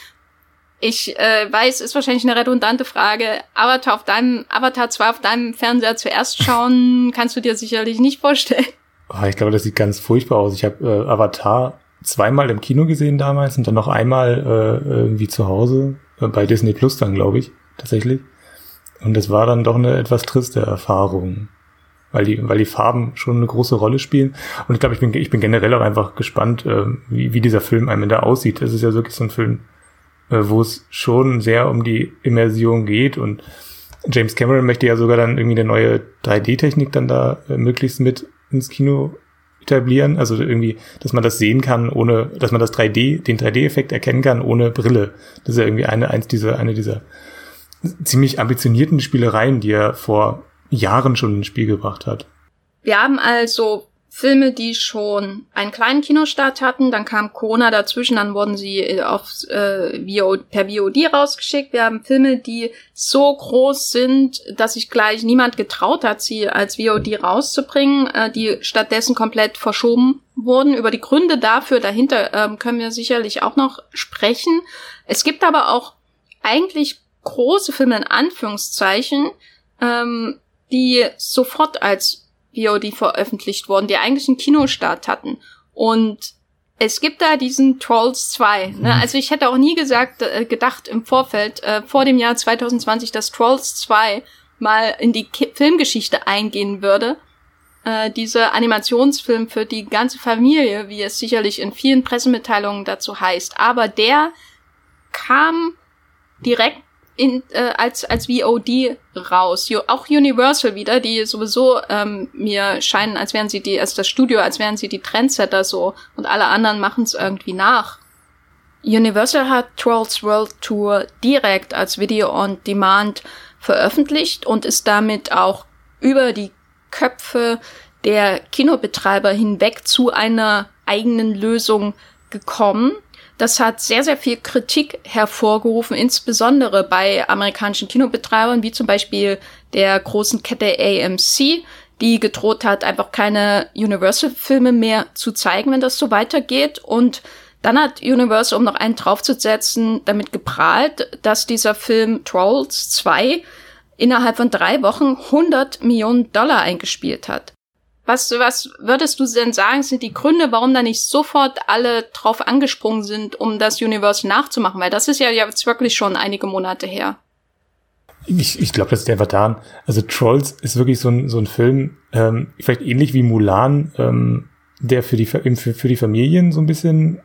Ich äh, weiß, ist wahrscheinlich eine redundante Frage. Avatar auf deinem Avatar 2 auf deinem Fernseher zuerst schauen, kannst du dir sicherlich nicht vorstellen. Oh, ich glaube, das sieht ganz furchtbar aus. Ich habe äh, Avatar zweimal im Kino gesehen damals und dann noch einmal äh, irgendwie zu Hause äh, bei Disney Plus dann, glaube ich, tatsächlich. Und das war dann doch eine etwas triste Erfahrung, weil die, weil die Farben schon eine große Rolle spielen. Und ich glaube, ich bin, ich bin generell auch einfach gespannt, äh, wie, wie dieser Film am Ende aussieht. Das ist ja wirklich so ein Film, wo es schon sehr um die Immersion geht und James Cameron möchte ja sogar dann irgendwie eine neue 3D-Technik dann da äh, möglichst mit ins Kino etablieren. Also irgendwie, dass man das sehen kann, ohne, dass man das 3D, den 3D-Effekt erkennen kann, ohne Brille. Das ist ja irgendwie eine, eins dieser, eine dieser ziemlich ambitionierten Spielereien, die er vor Jahren schon ins Spiel gebracht hat. Wir haben also Filme, die schon einen kleinen Kinostart hatten, dann kam Corona dazwischen, dann wurden sie äh, auf, äh, VOD, per VOD rausgeschickt. Wir haben Filme, die so groß sind, dass sich gleich niemand getraut hat, sie als VOD rauszubringen, äh, die stattdessen komplett verschoben wurden. Über die Gründe dafür dahinter ähm, können wir sicherlich auch noch sprechen. Es gibt aber auch eigentlich große Filme in Anführungszeichen, ähm, die sofort als VOD veröffentlicht worden, die eigentlich einen Kinostart hatten. Und es gibt da diesen Trolls 2. Ne? Mhm. Also ich hätte auch nie gesagt, äh, gedacht im Vorfeld, äh, vor dem Jahr 2020, dass Trolls 2 mal in die Ki Filmgeschichte eingehen würde. Äh, dieser Animationsfilm für die ganze Familie, wie es sicherlich in vielen Pressemitteilungen dazu heißt. Aber der kam direkt in, äh, als, als VOD raus. auch Universal wieder, die sowieso ähm, mir scheinen, als wären sie die, als das Studio, als wären sie die Trendsetter so und alle anderen machen es irgendwie nach. Universal hat Trolls World Tour direkt als Video on Demand veröffentlicht und ist damit auch über die Köpfe der Kinobetreiber hinweg zu einer eigenen Lösung gekommen. Das hat sehr, sehr viel Kritik hervorgerufen, insbesondere bei amerikanischen Kinobetreibern, wie zum Beispiel der großen Kette AMC, die gedroht hat, einfach keine Universal-Filme mehr zu zeigen, wenn das so weitergeht. Und dann hat Universal, um noch einen draufzusetzen, damit geprahlt, dass dieser Film Trolls 2 innerhalb von drei Wochen 100 Millionen Dollar eingespielt hat. Was, was würdest du denn sagen, sind die Gründe, warum da nicht sofort alle drauf angesprungen sind, um das Universe nachzumachen? Weil das ist ja jetzt wirklich schon einige Monate her. Ich, ich glaube, das ist einfach daran. Also Trolls ist wirklich so ein, so ein Film, ähm, vielleicht ähnlich wie Mulan, ähm, der für die, für, für die Familien so ein bisschen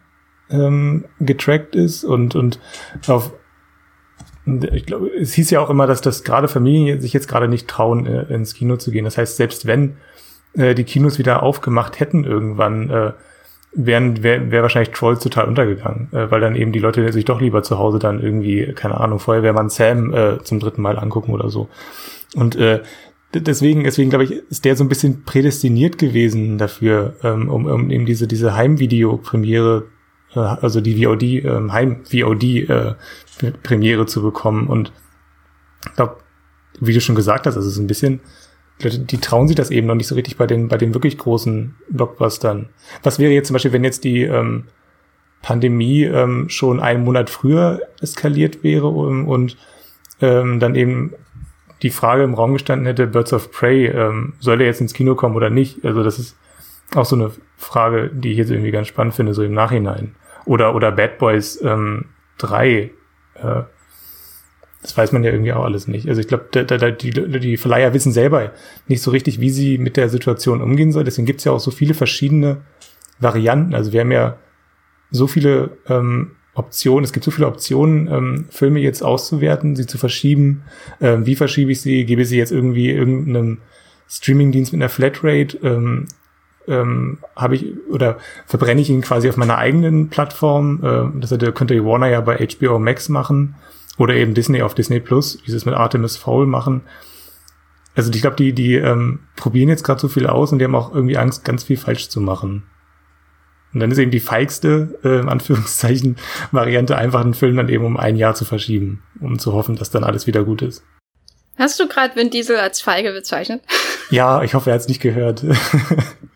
ähm, getrackt ist und, und auf ich glaube, es hieß ja auch immer, dass das gerade Familien sich jetzt gerade nicht trauen, äh, ins Kino zu gehen. Das heißt, selbst wenn äh, die Kinos wieder aufgemacht hätten irgendwann, äh, wären wäre wär wahrscheinlich Trolls total untergegangen, äh, weil dann eben die Leute sich doch lieber zu Hause dann irgendwie, keine Ahnung, Feuerwehrmann Sam äh, zum dritten Mal angucken oder so. Und äh, deswegen, deswegen glaube ich, ist der so ein bisschen prädestiniert gewesen dafür, ähm, um, um eben diese diese Heimvideo-Premiere, äh, also die VOD ähm, Heim-VOD-Premiere äh, zu bekommen. Und ich glaube, wie du schon gesagt hast, also es ist ein bisschen die trauen sich das eben noch nicht so richtig bei den, bei den wirklich großen Blockbustern. Was wäre jetzt zum Beispiel, wenn jetzt die ähm, Pandemie ähm, schon einen Monat früher eskaliert wäre und, und ähm, dann eben die Frage im Raum gestanden hätte, Birds of Prey, ähm, soll der jetzt ins Kino kommen oder nicht? Also das ist auch so eine Frage, die ich jetzt irgendwie ganz spannend finde, so im Nachhinein. Oder, oder Bad Boys ähm, 3, äh, das weiß man ja irgendwie auch alles nicht. Also ich glaube, die, die Verleiher wissen selber nicht so richtig, wie sie mit der Situation umgehen soll. Deswegen gibt es ja auch so viele verschiedene Varianten. Also wir haben ja so viele ähm, Optionen, es gibt so viele Optionen, ähm, Filme jetzt auszuwerten, sie zu verschieben. Ähm, wie verschiebe ich sie? Gebe ich sie jetzt irgendwie irgendeinem Streamingdienst mit einer Flatrate? Ähm, ähm, habe ich oder verbrenne ich ihn quasi auf meiner eigenen Plattform? Ähm, das könnte Warner ja bei HBO Max machen. Oder eben Disney auf Disney Plus, wie sie es mit Artemis Fowl machen. Also ich glaube, die, die ähm, probieren jetzt gerade so viel aus und die haben auch irgendwie Angst, ganz viel falsch zu machen. Und dann ist eben die feigste, äh, in Anführungszeichen, Variante, einfach einen Film dann eben um ein Jahr zu verschieben, um zu hoffen, dass dann alles wieder gut ist. Hast du gerade Vin Diesel als feige bezeichnet? Ja, ich hoffe, er hat es nicht gehört.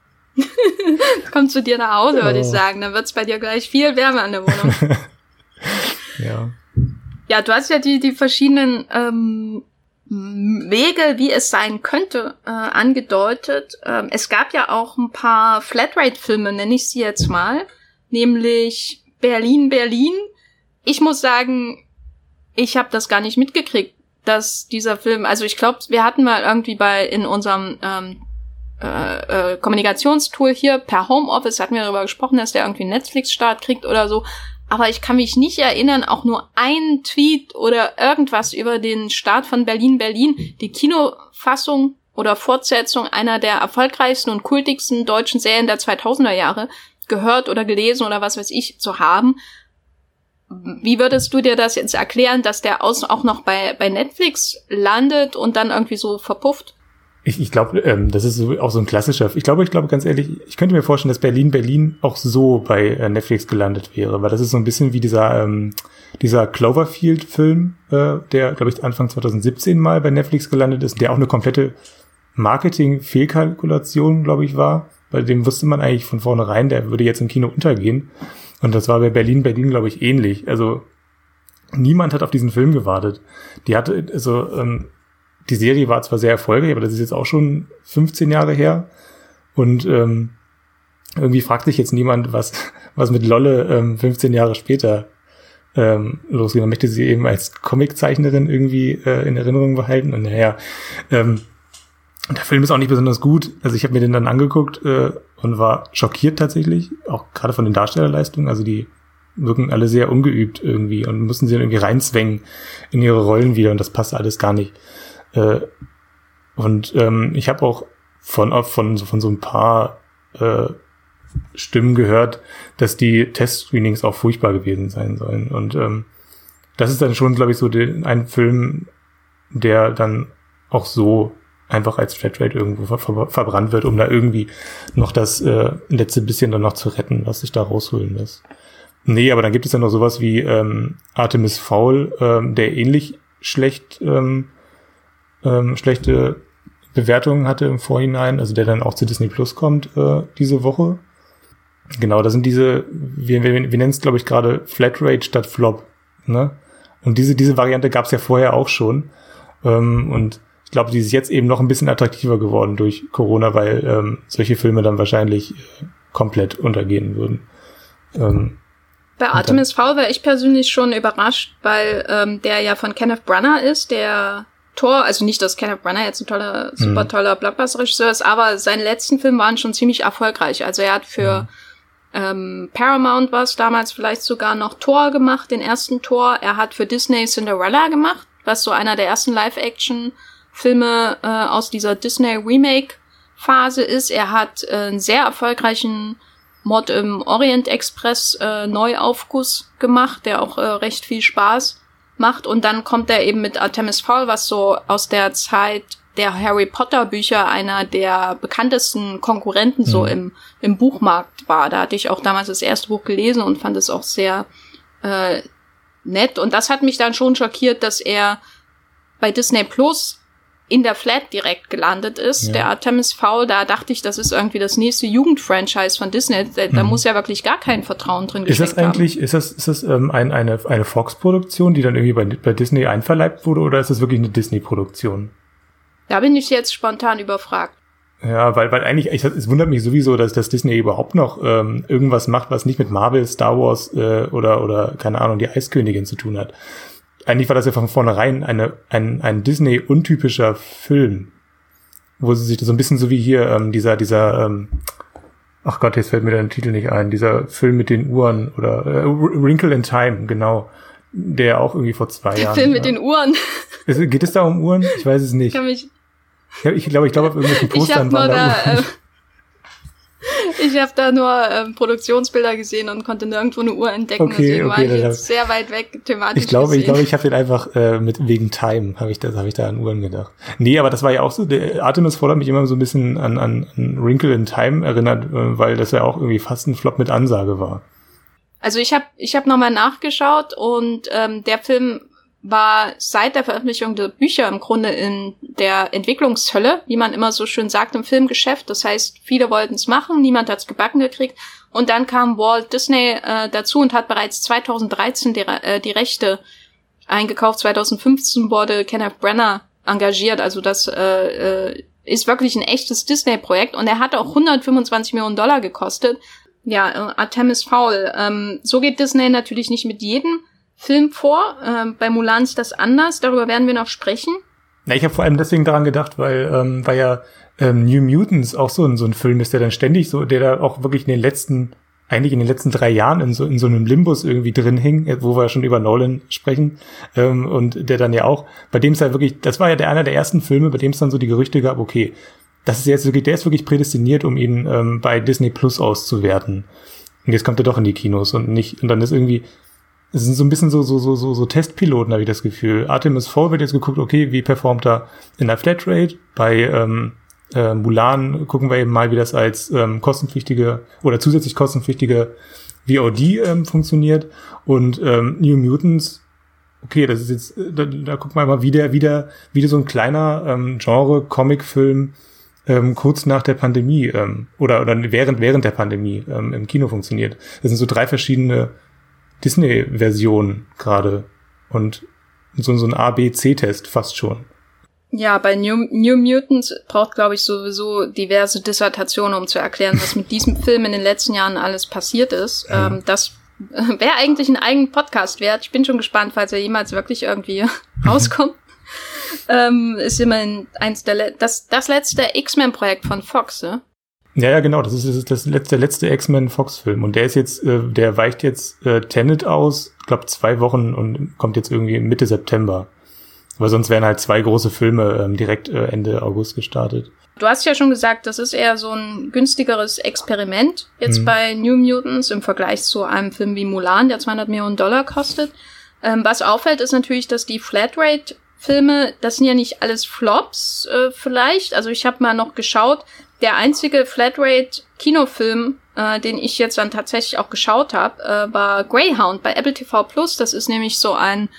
Kommt zu dir nach Hause, würde oh. ich sagen. Dann wird's bei dir gleich viel wärmer an der Wohnung. ja. Ja, du hast ja die, die verschiedenen ähm, Wege, wie es sein könnte, äh, angedeutet. Ähm, es gab ja auch ein paar Flatrate-Filme, nenne ich sie jetzt mal, nämlich Berlin, Berlin. Ich muss sagen, ich habe das gar nicht mitgekriegt, dass dieser Film, also ich glaube, wir hatten mal irgendwie bei in unserem ähm, äh, äh, Kommunikationstool hier per Homeoffice hatten wir darüber gesprochen, dass der irgendwie Netflix-Start kriegt oder so aber ich kann mich nicht erinnern, auch nur ein Tweet oder irgendwas über den Start von Berlin Berlin, die Kinofassung oder Fortsetzung einer der erfolgreichsten und kultigsten deutschen Serien der 2000er Jahre gehört oder gelesen oder was weiß ich zu haben. Wie würdest du dir das jetzt erklären, dass der auch noch bei, bei Netflix landet und dann irgendwie so verpufft? Ich, ich glaube, ähm, das ist so, auch so ein klassischer. Ich glaube, ich glaube ganz ehrlich, ich könnte mir vorstellen, dass Berlin Berlin auch so bei äh, Netflix gelandet wäre, weil das ist so ein bisschen wie dieser ähm, dieser Cloverfield-Film, äh, der glaube ich Anfang 2017 mal bei Netflix gelandet ist, der auch eine komplette Marketing-Fehlkalkulation, glaube ich, war. Bei dem wusste man eigentlich von vornherein, der würde jetzt im Kino untergehen. Und das war bei Berlin Berlin, glaube ich, ähnlich. Also niemand hat auf diesen Film gewartet. Die hatte, also ähm, die Serie war zwar sehr erfolgreich, aber das ist jetzt auch schon 15 Jahre her. Und ähm, irgendwie fragt sich jetzt niemand, was, was mit Lolle ähm, 15 Jahre später ähm, losgeht. Man möchte sie eben als Comiczeichnerin irgendwie äh, in Erinnerung behalten. Und naja, ähm, der Film ist auch nicht besonders gut. Also ich habe mir den dann angeguckt äh, und war schockiert tatsächlich, auch gerade von den Darstellerleistungen. Also die wirken alle sehr ungeübt irgendwie und müssen sie irgendwie reinzwängen in ihre Rollen wieder und das passt alles gar nicht. Äh, und ähm, ich habe auch von, von, von so ein paar äh, Stimmen gehört, dass die Testscreenings auch furchtbar gewesen sein sollen. Und ähm, das ist dann schon, glaube ich, so den, ein Film, der dann auch so einfach als Flatrate irgendwo ver ver verbrannt wird, um da irgendwie noch das äh, letzte bisschen dann noch zu retten, was sich da rausholen lässt. Nee, aber dann gibt es ja noch sowas wie ähm, Artemis Fowl, ähm, der ähnlich schlecht ähm, ähm, schlechte Bewertungen hatte im Vorhinein, also der dann auch zu Disney Plus kommt äh, diese Woche. Genau, da sind diese, wir, wir, wir nennen es, glaube ich, gerade Flatrate statt Flop. Ne? Und diese, diese Variante gab es ja vorher auch schon. Ähm, und ich glaube, die ist jetzt eben noch ein bisschen attraktiver geworden durch Corona, weil ähm, solche Filme dann wahrscheinlich äh, komplett untergehen würden. Ähm, bei Artemis Fowl wäre ich persönlich schon überrascht, weil ähm, der ja von Kenneth Branagh ist, der Tor, also nicht, dass Kenneth Branagh jetzt ein toller, super mhm. toller Blockbuster-Regisseur ist, aber seine letzten Filme waren schon ziemlich erfolgreich. Also er hat für mhm. ähm, Paramount was damals vielleicht sogar noch Tor gemacht, den ersten Tor. Er hat für Disney Cinderella gemacht, was so einer der ersten Live-Action-Filme äh, aus dieser Disney Remake-Phase ist. Er hat äh, einen sehr erfolgreichen Mod im Orient Express äh, Neuaufguss gemacht, der auch äh, recht viel Spaß macht und dann kommt er eben mit Artemis Fowl, was so aus der Zeit der Harry Potter Bücher einer der bekanntesten Konkurrenten mhm. so im, im Buchmarkt war. Da hatte ich auch damals das erste Buch gelesen und fand es auch sehr äh, nett. Und das hat mich dann schon schockiert, dass er bei Disney Plus in der Flat direkt gelandet ist. Ja. Der Artemis Fowl, da dachte ich, das ist irgendwie das nächste Jugendfranchise von Disney. Da, mhm. da muss ja wirklich gar kein Vertrauen drin Ist das eigentlich, haben. ist das, ist das ähm, ein, eine, eine Fox-Produktion, die dann irgendwie bei, bei Disney einverleibt wurde, oder ist das wirklich eine Disney-Produktion? Da bin ich jetzt spontan überfragt. Ja, weil, weil eigentlich, ich, es wundert mich sowieso, dass, dass Disney überhaupt noch ähm, irgendwas macht, was nicht mit Marvel, Star Wars äh, oder, oder, keine Ahnung, die Eiskönigin zu tun hat eigentlich war das ja von vornherein eine, ein, ein Disney-untypischer Film, wo sie sich so ein bisschen so wie hier ähm, dieser, dieser, ähm, ach Gott, jetzt fällt mir der Titel nicht ein, dieser Film mit den Uhren oder äh, Wrinkle in Time, genau, der auch irgendwie vor zwei der Jahren. Film mit ja. den Uhren. Geht es da um Uhren? Ich weiß es nicht. Kann mich ich glaube, ich glaube, auf irgendwelchen Postern waren da, da. Äh, ich habe da nur ähm, Produktionsbilder gesehen und konnte nirgendwo eine Uhr entdecken. Okay, deswegen okay, war ich jetzt sehr weit weg thematisch. Ich glaube, ich glaube, ich habe den einfach äh, mit wegen Time habe ich das habe ich da an Uhren gedacht. Nee, aber das war ja auch so. Der Artemis hat mich immer so ein bisschen an, an, an Wrinkle in Time erinnert, äh, weil das ja auch irgendwie fast ein Flop mit Ansage war. Also ich habe ich habe nochmal nachgeschaut und ähm, der Film war seit der Veröffentlichung der Bücher im Grunde in der Entwicklungshölle, wie man immer so schön sagt im Filmgeschäft. Das heißt, viele wollten es machen, niemand hat es gebacken gekriegt. Und dann kam Walt Disney äh, dazu und hat bereits 2013 die, äh, die Rechte eingekauft. 2015 wurde Kenneth Brenner engagiert. Also das äh, äh, ist wirklich ein echtes Disney-Projekt und er hat auch 125 Millionen Dollar gekostet. Ja, äh, Artemis Fowl. Ähm, so geht Disney natürlich nicht mit jedem Film vor. Ähm, bei Mulan ist das anders. Darüber werden wir noch sprechen. Ja, ich habe vor allem deswegen daran gedacht, weil, ähm, weil ja ähm, New Mutants auch so, ein so ein Film ist, der dann ständig so, der da auch wirklich in den letzten, eigentlich in den letzten drei Jahren in so, in so einem Limbus irgendwie drin hing, wo wir schon über Nolan sprechen, ähm, und der dann ja auch, bei dem es halt wirklich, das war ja der einer der ersten Filme, bei dem es dann so die Gerüchte gab, okay, das ist jetzt wirklich, der ist wirklich prädestiniert, um ihn ähm, bei Disney Plus auszuwerten. Und jetzt kommt er doch in die Kinos und nicht, und dann ist irgendwie, es sind so ein bisschen so, so, so, so, so Testpiloten, habe ich das Gefühl. Artemis 4 wird jetzt geguckt, okay, wie performt er in der Flatrate? Bei ähm, äh, Mulan gucken wir eben mal, wie das als ähm, kostenpflichtige oder zusätzlich kostenpflichtige VOD ähm, funktioniert. Und ähm, New Mutants, okay, das ist jetzt, da, da gucken wir mal, wie der, wie der, wie der so ein kleiner ähm, Genre-Comic-Film ähm, kurz nach der Pandemie ähm, oder, oder während, während der Pandemie ähm, im Kino funktioniert. Das sind so drei verschiedene Disney-Version gerade und so, so ein A-B-C-Test fast schon. Ja, bei New, New Mutants braucht, glaube ich, sowieso diverse Dissertationen, um zu erklären, was mit diesem Film in den letzten Jahren alles passiert ist. Ja. Ähm, das wäre eigentlich ein eigenen Podcast wert. Ich bin schon gespannt, falls er jemals wirklich irgendwie rauskommt. ähm, ist immerhin eins der, das, das letzte X-Men-Projekt von Fox, ne? Ja, ja, genau. Das ist, das ist das letzte, der letzte X-Men-Fox-Film. Und der ist jetzt, äh, der weicht jetzt äh, Tenet aus, glaube zwei Wochen und kommt jetzt irgendwie Mitte September. Aber sonst wären halt zwei große Filme ähm, direkt äh, Ende August gestartet. Du hast ja schon gesagt, das ist eher so ein günstigeres Experiment jetzt mhm. bei New Mutants im Vergleich zu einem Film wie Mulan, der 200 Millionen Dollar kostet. Ähm, was auffällt, ist natürlich, dass die Flatrate Filme, das sind ja nicht alles Flops äh, vielleicht. Also ich habe mal noch geschaut, der einzige Flatrate-Kinofilm, äh, den ich jetzt dann tatsächlich auch geschaut habe, äh, war Greyhound bei Apple TV Plus. Das ist nämlich so ein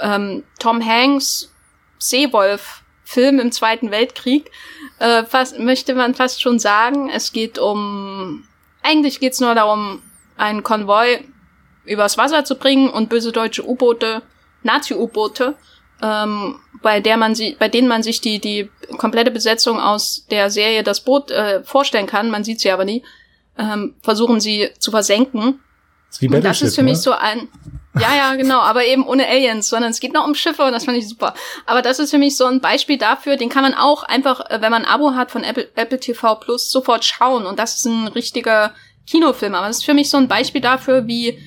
ähm, Tom Hanks Seewolf-Film im Zweiten Weltkrieg. Äh, fast, möchte man fast schon sagen. Es geht um, eigentlich geht's nur darum, einen Konvoi übers Wasser zu bringen und böse deutsche U-Boote, Nazi-U-Boote ähm, bei der man sie, bei denen man sich die die komplette Besetzung aus der Serie Das Boot äh, vorstellen kann, man sieht sie aber nie, ähm, versuchen sie zu versenken. Das ist, wie und das ist für mich ne? so ein, ja, ja, genau, aber eben ohne Aliens, sondern es geht noch um Schiffe und das fand ich super. Aber das ist für mich so ein Beispiel dafür, den kann man auch einfach, äh, wenn man ein Abo hat von Apple, Apple TV Plus, sofort schauen und das ist ein richtiger Kinofilm. Aber das ist für mich so ein Beispiel dafür, wie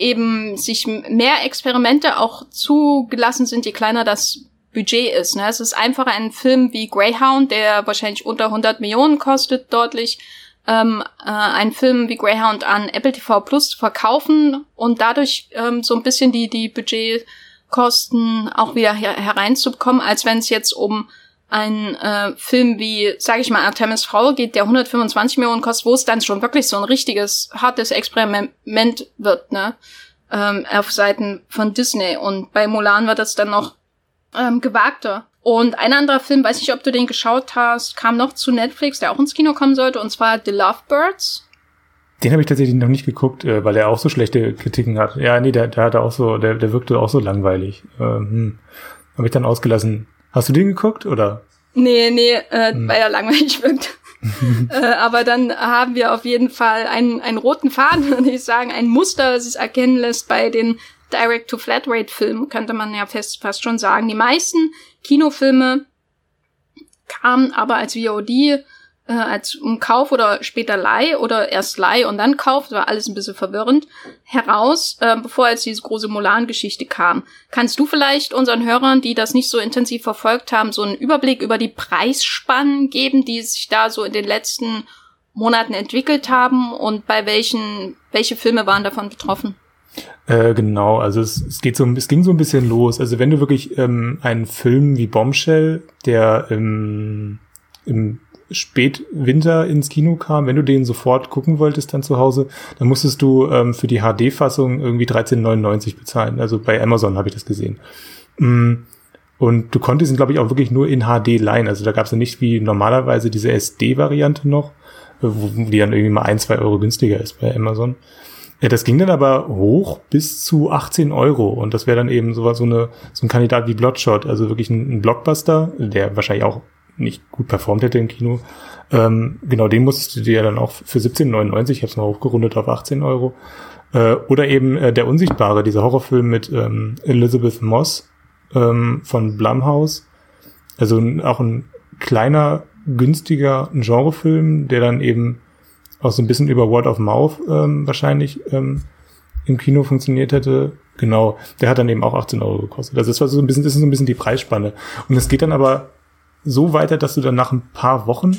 eben sich mehr Experimente auch zugelassen sind, je kleiner das Budget ist. Ne? Es ist einfach ein Film wie Greyhound, der wahrscheinlich unter 100 Millionen kostet, deutlich. Ähm, äh, ein Film wie Greyhound an Apple TV Plus zu verkaufen und dadurch ähm, so ein bisschen die, die Budgetkosten auch wieder her hereinzubekommen, als wenn es jetzt um ein äh, Film wie, sage ich mal, Artemis Frau geht, der 125 Millionen kostet, wo es dann schon wirklich so ein richtiges, hartes Experiment wird, ne? Ähm, auf Seiten von Disney. Und bei Mulan wird das dann noch ähm, gewagter. Und ein anderer Film, weiß nicht, ob du den geschaut hast, kam noch zu Netflix, der auch ins Kino kommen sollte, und zwar The Lovebirds. Den habe ich tatsächlich noch nicht geguckt, äh, weil er auch so schlechte Kritiken hat. Ja, nee, der, der hatte auch so, der, der wirkte auch so langweilig. Ähm, hm. habe ich dann ausgelassen. Hast du den geguckt oder? Nee, nee, äh, hm. weil er langweilig wirkt. äh, aber dann haben wir auf jeden Fall einen, einen roten Faden, würde ich sagen, ein Muster, das es erkennen lässt bei den Direct-to-Flatrate-Filmen, könnte man ja fest, fast schon sagen. Die meisten Kinofilme kamen aber als VOD äh, als um Kauf oder später Leih oder erst Leih und dann Kauf, war alles ein bisschen verwirrend, heraus, äh, bevor jetzt diese große Mulan-Geschichte kam. Kannst du vielleicht unseren Hörern, die das nicht so intensiv verfolgt haben, so einen Überblick über die Preisspannen geben, die sich da so in den letzten Monaten entwickelt haben und bei welchen, welche Filme waren davon betroffen? Äh, genau, also es, es geht so, es ging so ein bisschen los. Also wenn du wirklich ähm, einen Film wie Bombshell, der im, im Spätwinter ins Kino kam, wenn du den sofort gucken wolltest dann zu Hause, dann musstest du ähm, für die HD-Fassung irgendwie 13,99 bezahlen. Also bei Amazon habe ich das gesehen. Mm. Und du konntest ihn, glaube ich, auch wirklich nur in HD leihen. Also da gab es ja nicht wie normalerweise diese SD-Variante noch, wo die dann irgendwie mal ein, zwei Euro günstiger ist bei Amazon. Ja, das ging dann aber hoch bis zu 18 Euro und das wäre dann eben so, so, eine, so ein Kandidat wie Bloodshot, also wirklich ein, ein Blockbuster, der wahrscheinlich auch nicht gut performt hätte im Kino. Ähm, genau, den musstest du dir dann auch für 17,99, ich habe es mal hochgerundet auf 18 Euro. Äh, oder eben äh, Der Unsichtbare, dieser Horrorfilm mit ähm, Elizabeth Moss ähm, von Blumhouse. Also ein, auch ein kleiner, günstiger Genrefilm, der dann eben auch so ein bisschen über Word of Mouth ähm, wahrscheinlich ähm, im Kino funktioniert hätte. Genau, der hat dann eben auch 18 Euro gekostet. Also das war so ein bisschen, das ist so ein bisschen die Preisspanne. Und es geht dann aber so weiter, dass du dann nach ein paar Wochen,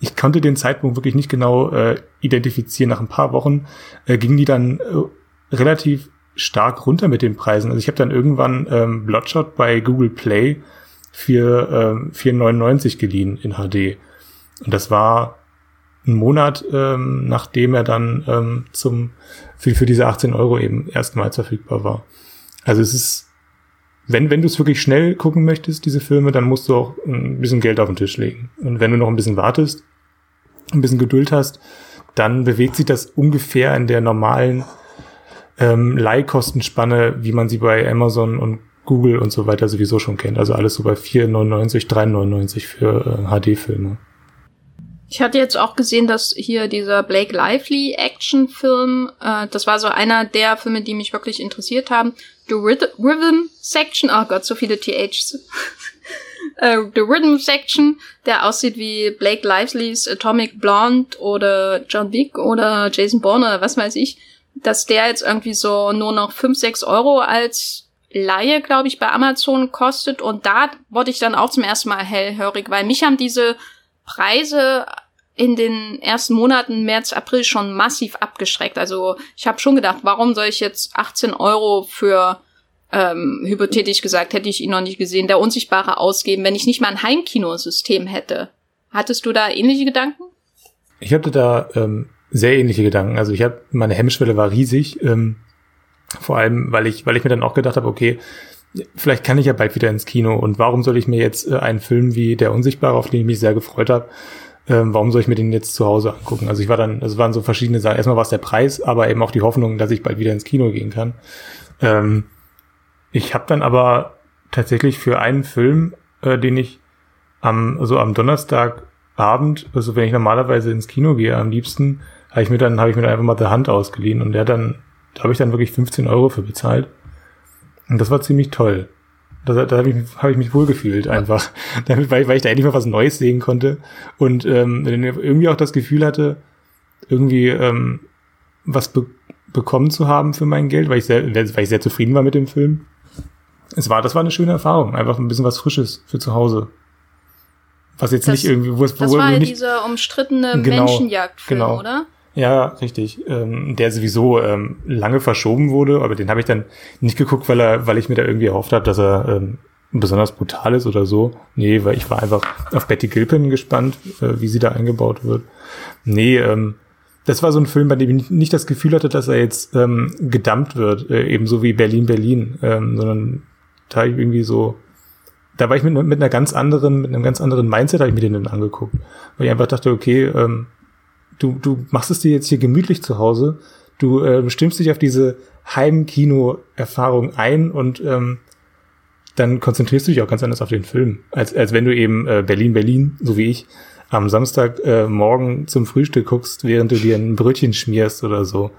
ich konnte den Zeitpunkt wirklich nicht genau äh, identifizieren, nach ein paar Wochen äh, gingen die dann äh, relativ stark runter mit den Preisen. Also ich habe dann irgendwann ähm, Bloodshot bei Google Play für ähm, 4,99 geliehen in HD. Und das war ein Monat, ähm, nachdem er dann ähm, zum für, für diese 18 Euro eben erstmals verfügbar war. Also es ist wenn, wenn du es wirklich schnell gucken möchtest, diese Filme, dann musst du auch ein bisschen Geld auf den Tisch legen. Und wenn du noch ein bisschen wartest, ein bisschen Geduld hast, dann bewegt sich das ungefähr in der normalen ähm, Leihkostenspanne, wie man sie bei Amazon und Google und so weiter sowieso schon kennt. Also alles so bei 4,99, 3,99 für äh, HD-Filme. Ich hatte jetzt auch gesehen, dass hier dieser Blake Lively Actionfilm, äh, das war so einer der Filme, die mich wirklich interessiert haben. The Rhythm Section, oh Gott, so viele THs. äh, The Rhythm Section, der aussieht wie Blake Livelys Atomic Blonde oder John Wick oder Jason Bourne oder was weiß ich, dass der jetzt irgendwie so nur noch 5, 6 Euro als Laie, glaube ich, bei Amazon kostet. Und da wurde ich dann auch zum ersten Mal hellhörig, weil mich haben diese Preise in den ersten Monaten März, April schon massiv abgeschreckt. Also ich habe schon gedacht, warum soll ich jetzt 18 Euro für ähm, hypothetisch gesagt, hätte ich ihn noch nicht gesehen, der Unsichtbare ausgeben, wenn ich nicht mal ein Heimkinosystem hätte. Hattest du da ähnliche Gedanken? Ich hatte da ähm, sehr ähnliche Gedanken. Also ich habe meine Hemmschwelle war riesig, ähm, vor allem weil ich weil ich mir dann auch gedacht habe, okay, vielleicht kann ich ja bald wieder ins Kino und warum soll ich mir jetzt äh, einen Film wie Der Unsichtbare, auf den ich mich sehr gefreut habe, ähm, warum soll ich mir den jetzt zu Hause angucken? Also ich war dann, es waren so verschiedene Sachen. Erstmal war es der Preis, aber eben auch die Hoffnung, dass ich bald wieder ins Kino gehen kann. Ähm, ich habe dann aber tatsächlich für einen Film, äh, den ich am, also am Donnerstagabend, also wenn ich normalerweise ins Kino gehe, am liebsten, habe ich mir dann, habe ich mir dann einfach mal der Hand ausgeliehen und der dann, da habe ich dann wirklich 15 Euro für bezahlt. Und das war ziemlich toll. Da, da habe ich, hab ich mich wohlgefühlt einfach, damit, weil, weil ich da endlich mal was Neues sehen konnte und ähm, irgendwie auch das Gefühl hatte, irgendwie ähm, was be bekommen zu haben für mein Geld, weil ich sehr, weil ich sehr zufrieden war mit dem Film. Es war, das war eine schöne Erfahrung, einfach ein bisschen was Frisches für zu Hause. Was jetzt das, nicht irgendwie, wo es Das wo, war ja nicht, dieser umstrittene genau, Menschenjagdfilm, genau. oder? Ja, richtig. Ähm, der sowieso ähm, lange verschoben wurde, aber den habe ich dann nicht geguckt, weil er, weil ich mir da irgendwie erhofft habe, dass er ähm, besonders brutal ist oder so. Nee, weil ich war einfach auf Betty Gilpin gespannt, äh, wie sie da eingebaut wird. Nee, ähm, das war so ein Film, bei dem ich nicht das Gefühl hatte, dass er jetzt ähm, gedumpt wird, äh, ebenso wie Berlin Berlin, ähm, sondern da ich irgendwie so, da war ich mit, mit einer ganz anderen, mit einem ganz anderen Mindset habe ich mir den dann angeguckt, weil ich einfach dachte, okay, ähm, du, du machst es dir jetzt hier gemütlich zu Hause, du äh, bestimmst dich auf diese Heimkino-Erfahrung ein und ähm, dann konzentrierst du dich auch ganz anders auf den Film, als, als wenn du eben äh, Berlin, Berlin, so wie ich, am Samstag äh, morgen zum Frühstück guckst, während du dir ein Brötchen schmierst oder so.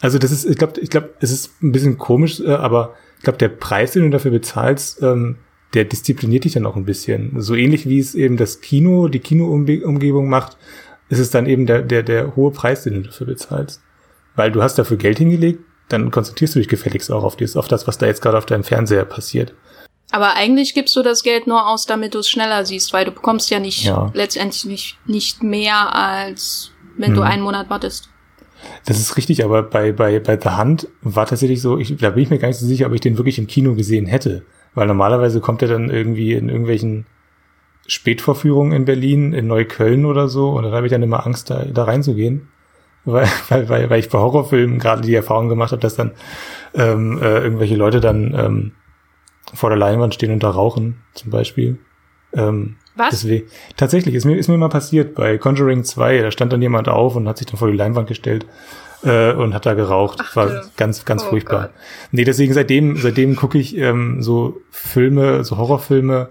Also das ist, ich glaube, ich glaube, es ist ein bisschen komisch, äh, aber ich glaube, der Preis, den du dafür bezahlst, ähm, der diszipliniert dich dann auch ein bisschen. So ähnlich wie es eben das Kino, die Kinoumgebung macht, ist es dann eben der, der, der hohe Preis, den du dafür bezahlst. Weil du hast dafür Geld hingelegt, dann konzentrierst du dich gefälligst auch auf, das, auf das, was da jetzt gerade auf deinem Fernseher passiert. Aber eigentlich gibst du das Geld nur aus, damit du es schneller siehst, weil du bekommst ja nicht ja. letztendlich nicht, nicht mehr, als wenn hm. du einen Monat wartest. Das ist richtig, aber bei, bei, bei The Hand war tatsächlich so, ich, da bin ich mir gar nicht so sicher, ob ich den wirklich im Kino gesehen hätte. Weil normalerweise kommt er dann irgendwie in irgendwelchen Spätvorführungen in Berlin, in Neukölln oder so. Und dann habe ich dann immer Angst, da, da reinzugehen. Weil, weil, weil, weil ich bei Horrorfilmen gerade die Erfahrung gemacht habe, dass dann ähm, äh, irgendwelche Leute dann ähm, vor der Leinwand stehen und da rauchen, zum Beispiel. Ähm, Was? Deswegen, tatsächlich, ist mir, ist mir mal passiert bei Conjuring 2, da stand dann jemand auf und hat sich dann vor die Leinwand gestellt äh, und hat da geraucht. Ach, War ja. ganz, ganz oh furchtbar. Gott. Nee, deswegen seitdem, seitdem gucke ich ähm, so Filme, so Horrorfilme,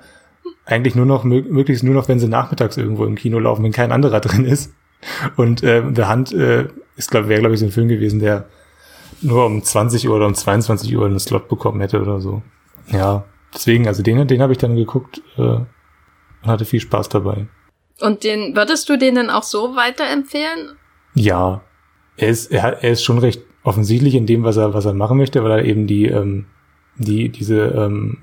eigentlich nur noch, möglichst nur noch, wenn sie nachmittags irgendwo im Kino laufen, wenn kein anderer drin ist. Und äh, The Hand äh, ist, glaube wäre, glaube ich, so ein Film gewesen, der nur um 20 Uhr oder um 22 Uhr einen Slot bekommen hätte oder so. Ja, deswegen, also den, den habe ich dann geguckt äh, und hatte viel Spaß dabei. Und den würdest du den dann auch so weiterempfehlen? Ja, er ist, er, er ist schon recht offensichtlich in dem, was er, was er machen möchte, weil er eben die, ähm, die, diese ähm,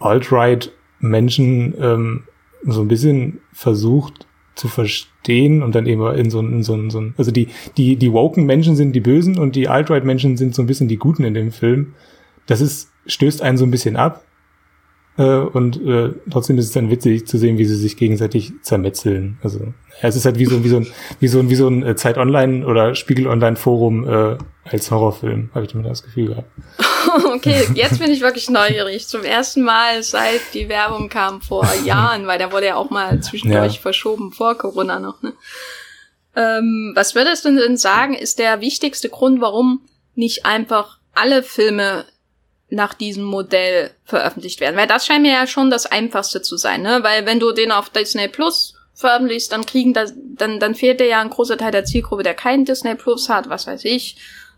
alt-right Menschen ähm, so ein bisschen versucht zu verstehen und dann eben in so, in so, in so also die, die, die woken Menschen sind die Bösen und die alt-right Menschen sind so ein bisschen die Guten in dem Film. Das ist, stößt einen so ein bisschen ab. Äh, und äh, trotzdem ist es dann witzig zu sehen, wie sie sich gegenseitig zermetzeln. Also ja, es ist halt wie so, wie so ein, wie so ein, wie so ein äh, Zeit Online oder Spiegel Online Forum äh, als Horrorfilm, habe ich immer das Gefühl gehabt. okay, jetzt bin ich wirklich neugierig. Zum ersten Mal seit die Werbung kam vor Jahren, weil der wurde ja auch mal zwischendurch ja. verschoben vor Corona noch. Ne? Ähm, was würdest du denn sagen, ist der wichtigste Grund, warum nicht einfach alle Filme nach diesem Modell veröffentlicht werden. Weil das scheint mir ja schon das Einfachste zu sein, ne? Weil wenn du den auf Disney Plus veröffentlichst, dann kriegen das, dann, dann fehlt dir ja ein großer Teil der Zielgruppe, der keinen Disney Plus hat, was weiß ich.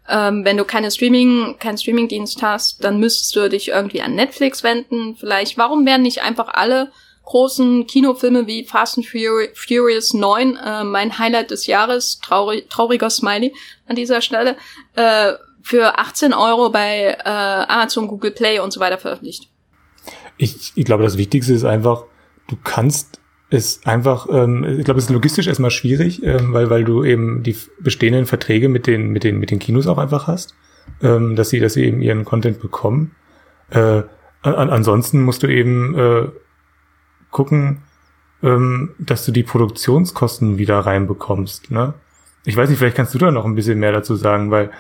Ähm, wenn du keine Streaming, keinen Streamingdienst hast, dann müsstest du dich irgendwie an Netflix wenden. Vielleicht, warum werden nicht einfach alle großen Kinofilme wie Fast and Furious 9, äh, mein Highlight des Jahres, traurig, trauriger Smiley an dieser Stelle, äh, für 18 Euro bei äh, Amazon, Google Play und so weiter veröffentlicht. Ich, ich glaube, das Wichtigste ist einfach, du kannst es einfach, ähm, ich glaube, es ist logistisch erstmal schwierig, ähm, weil, weil du eben die bestehenden Verträge mit den, mit den, mit den Kinos auch einfach hast, ähm, dass sie, dass sie eben ihren Content bekommen. Äh, an, ansonsten musst du eben äh, gucken, ähm, dass du die Produktionskosten wieder reinbekommst. Ne? Ich weiß nicht, vielleicht kannst du da noch ein bisschen mehr dazu sagen, weil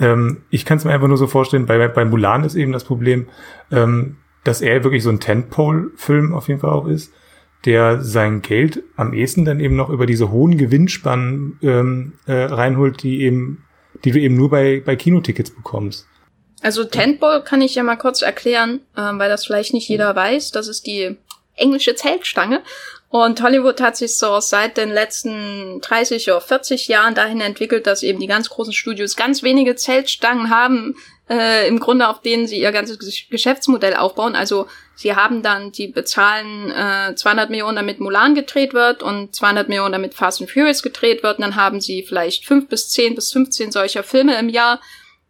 ähm, ich kann es mir einfach nur so vorstellen, bei, bei Mulan ist eben das Problem, ähm, dass er wirklich so ein Tentpole-Film auf jeden Fall auch ist, der sein Geld am ehesten dann eben noch über diese hohen Gewinnspannen ähm, äh, reinholt, die eben, die du eben nur bei, bei Kinotickets bekommst. Also Tentpole kann ich ja mal kurz erklären, ähm, weil das vielleicht nicht jeder weiß. Das ist die englische Zeltstange. Und Hollywood hat sich so seit den letzten 30 oder 40 Jahren dahin entwickelt, dass eben die ganz großen Studios ganz wenige Zeltstangen haben, äh, im Grunde auf denen sie ihr ganzes Geschäftsmodell aufbauen. Also sie haben dann, die bezahlen äh, 200 Millionen, damit Mulan gedreht wird und 200 Millionen, damit Fast and Furious gedreht wird. Und dann haben sie vielleicht fünf bis zehn bis 15 solcher Filme im Jahr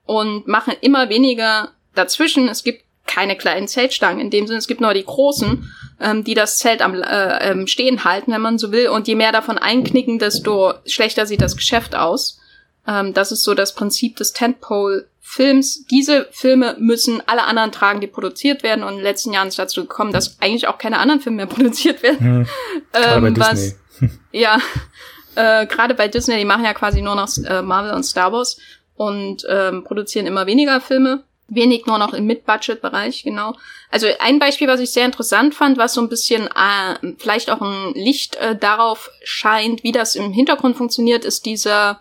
und machen immer weniger dazwischen. Es gibt keine kleinen Zeltstangen. In dem Sinne, es gibt nur die großen, ähm, die das Zelt am äh, ähm, Stehen halten, wenn man so will. Und je mehr davon einknicken, desto schlechter sieht das Geschäft aus. Ähm, das ist so das Prinzip des Tentpole-Films. Diese Filme müssen alle anderen tragen, die produziert werden. Und in den letzten Jahren ist dazu gekommen, dass eigentlich auch keine anderen Filme mehr produziert werden. Hm, ähm, was, ja, äh, gerade bei Disney, die machen ja quasi nur noch äh, Marvel und Star Wars und ähm, produzieren immer weniger Filme wenig nur noch im Mid-Budget-Bereich, genau. Also ein Beispiel, was ich sehr interessant fand, was so ein bisschen äh, vielleicht auch ein Licht äh, darauf scheint, wie das im Hintergrund funktioniert, ist dieser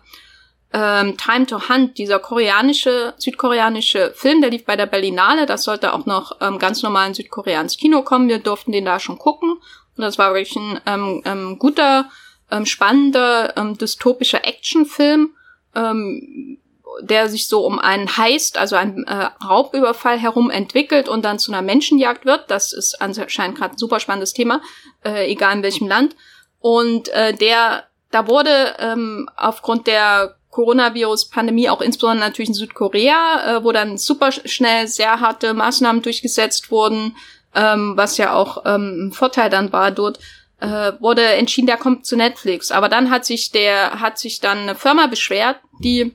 ähm, Time to Hunt, dieser koreanische, südkoreanische Film, der lief bei der Berlinale. Das sollte auch noch ähm, ganz normal in Südkorea ins Kino kommen. Wir durften den da schon gucken. Und das war wirklich ein ähm, ähm, guter, ähm, spannender, ähm, dystopischer Actionfilm. Ähm, der sich so um einen Heist, also einen äh, Raubüberfall herum entwickelt und dann zu einer Menschenjagd wird. Das ist anscheinend gerade ein super spannendes Thema, äh, egal in welchem Land. Und äh, der, da wurde ähm, aufgrund der Coronavirus-Pandemie auch insbesondere natürlich in Südkorea, äh, wo dann super schnell sehr harte Maßnahmen durchgesetzt wurden, ähm, was ja auch ähm, ein Vorteil dann war dort, äh, wurde entschieden, der kommt zu Netflix. Aber dann hat sich der, hat sich dann eine Firma beschwert, die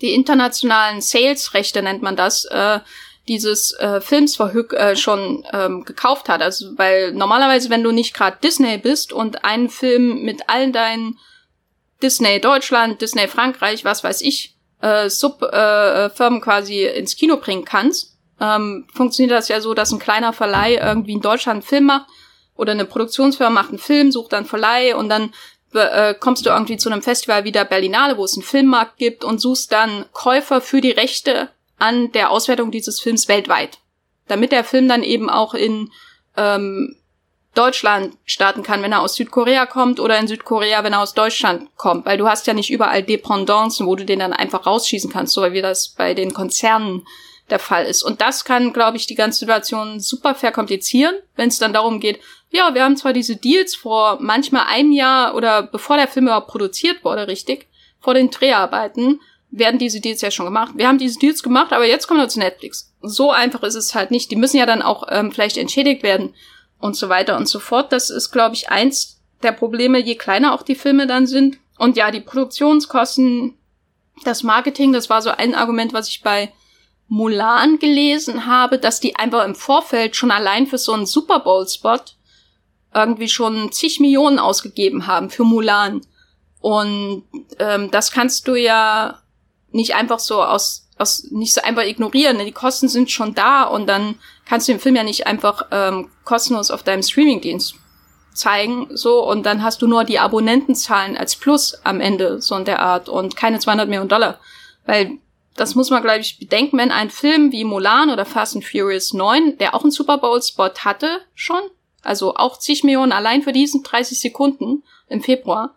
die internationalen Sales-Rechte nennt man das, äh, dieses äh, Films äh, schon ähm, gekauft hat. Also weil normalerweise, wenn du nicht gerade Disney bist und einen Film mit allen deinen Disney Deutschland, Disney Frankreich, was weiß ich, äh, Sub-Firmen äh, quasi ins Kino bringen kannst, ähm, funktioniert das ja so, dass ein kleiner Verleih irgendwie in Deutschland einen Film macht oder eine Produktionsfirma macht einen Film, sucht dann Verleih und dann äh, kommst du irgendwie zu einem Festival wie der Berlinale, wo es einen Filmmarkt gibt und suchst dann Käufer für die Rechte an der Auswertung dieses Films weltweit. Damit der Film dann eben auch in ähm, Deutschland starten kann, wenn er aus Südkorea kommt oder in Südkorea, wenn er aus Deutschland kommt. Weil du hast ja nicht überall Dependancen, wo du den dann einfach rausschießen kannst, so wie das bei den Konzernen der Fall ist. Und das kann, glaube ich, die ganze Situation super verkomplizieren, wenn es dann darum geht, ja, wir haben zwar diese Deals vor manchmal einem Jahr oder bevor der Film überhaupt produziert wurde, richtig, vor den Dreharbeiten, werden diese Deals ja schon gemacht. Wir haben diese Deals gemacht, aber jetzt kommen wir zu Netflix. So einfach ist es halt nicht. Die müssen ja dann auch ähm, vielleicht entschädigt werden und so weiter und so fort. Das ist, glaube ich, eins der Probleme, je kleiner auch die Filme dann sind. Und ja, die Produktionskosten, das Marketing, das war so ein Argument, was ich bei Mulan gelesen habe, dass die einfach im Vorfeld schon allein für so einen Super Bowl-Spot irgendwie schon zig Millionen ausgegeben haben für Mulan. Und ähm, das kannst du ja nicht einfach so aus, aus nicht so einfach ignorieren. Die Kosten sind schon da und dann kannst du den Film ja nicht einfach ähm, kostenlos auf deinem Streamingdienst zeigen, so, und dann hast du nur die Abonnentenzahlen als Plus am Ende, so in der Art, und keine 200 Millionen Dollar. Weil, das muss man, glaube ich, bedenken, wenn ein Film wie Mulan oder Fast and Furious 9, der auch einen Super Bowl-Spot hatte, schon, also auch zig Millionen allein für diesen 30 Sekunden im Februar,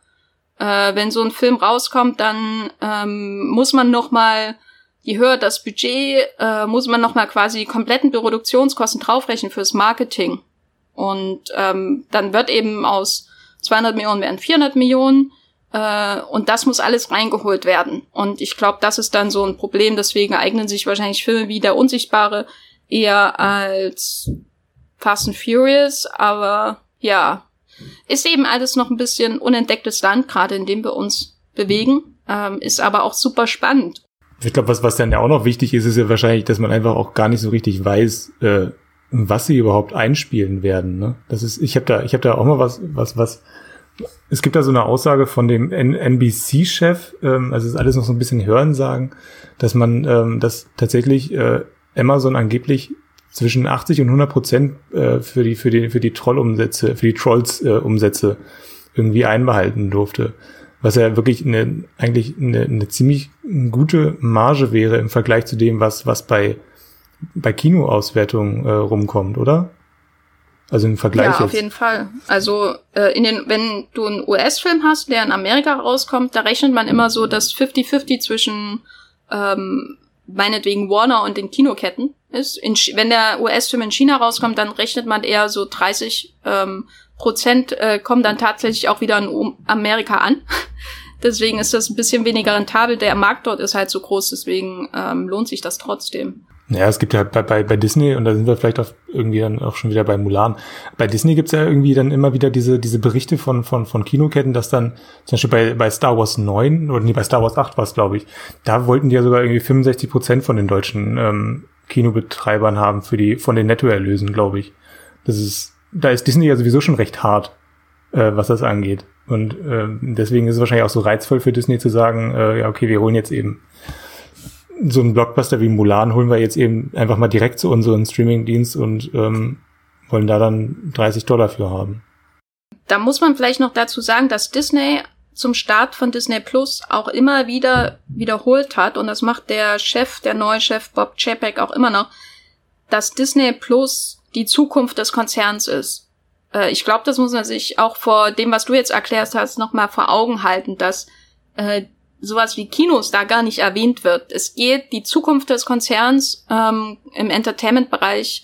äh, wenn so ein Film rauskommt, dann ähm, muss man noch mal je höher das Budget, äh, muss man nochmal quasi die kompletten Produktionskosten draufrechnen fürs Marketing. Und ähm, dann wird eben aus 200 Millionen werden 400 Millionen. Äh, und das muss alles reingeholt werden. Und ich glaube, das ist dann so ein Problem. Deswegen eignen sich wahrscheinlich Filme wie Der Unsichtbare eher als Fast and Furious. Aber ja, ist eben alles noch ein bisschen unentdecktes Land, gerade in dem wir uns bewegen. Ähm, ist aber auch super spannend. Ich glaube, was, was dann ja auch noch wichtig ist, ist ja wahrscheinlich, dass man einfach auch gar nicht so richtig weiß, äh, was sie überhaupt einspielen werden. Ne? Das ist, ich habe da, ich habe da auch mal was, was, was. Es gibt da so eine Aussage von dem NBC-Chef, ähm, also ist alles noch so ein bisschen Hörensagen, dass man, ähm, dass tatsächlich äh, Amazon angeblich zwischen 80 und 100 Prozent äh, für die für die für die Troll-Umsätze, für die Trolls-Umsätze äh, irgendwie einbehalten durfte was ja wirklich eine, eigentlich eine, eine ziemlich gute Marge wäre im Vergleich zu dem, was, was bei, bei Kinoauswertungen äh, rumkommt, oder? Also im Vergleich. Ja, jetzt. auf jeden Fall. Also äh, in den, wenn du einen US-Film hast, der in Amerika rauskommt, da rechnet man immer so, dass 50-50 zwischen ähm, meinetwegen Warner und den Kinoketten ist. In, wenn der US-Film in China rauskommt, dann rechnet man eher so 30 ähm, Prozent äh, kommen dann tatsächlich auch wieder in Amerika an. deswegen ist das ein bisschen weniger rentabel. Der Markt dort ist halt so groß, deswegen ähm, lohnt sich das trotzdem. Ja, es gibt ja bei, bei, bei Disney, und da sind wir vielleicht auch irgendwie dann auch schon wieder bei Mulan, bei Disney gibt's ja irgendwie dann immer wieder diese, diese Berichte von, von, von Kinoketten, dass dann zum Beispiel bei, bei Star Wars 9, oder nee, bei Star Wars 8 war es, glaube ich, da wollten die ja sogar irgendwie 65 Prozent von den deutschen ähm, Kinobetreibern haben für die, von den Nettoerlösen, glaube ich. Das ist da ist Disney ja sowieso schon recht hart, äh, was das angeht. Und äh, deswegen ist es wahrscheinlich auch so reizvoll für Disney zu sagen, äh, ja, okay, wir holen jetzt eben so einen Blockbuster wie Mulan, holen wir jetzt eben einfach mal direkt zu unserem Streamingdienst und ähm, wollen da dann 30 Dollar für haben. Da muss man vielleicht noch dazu sagen, dass Disney zum Start von Disney Plus auch immer wieder wiederholt hat, und das macht der Chef, der neue Chef Bob Chapek auch immer noch, dass Disney Plus die Zukunft des Konzerns ist. Äh, ich glaube, das muss man sich auch vor dem, was du jetzt erklärt hast, nochmal vor Augen halten, dass äh, sowas wie Kinos da gar nicht erwähnt wird. Es geht die Zukunft des Konzerns ähm, im Entertainment-Bereich,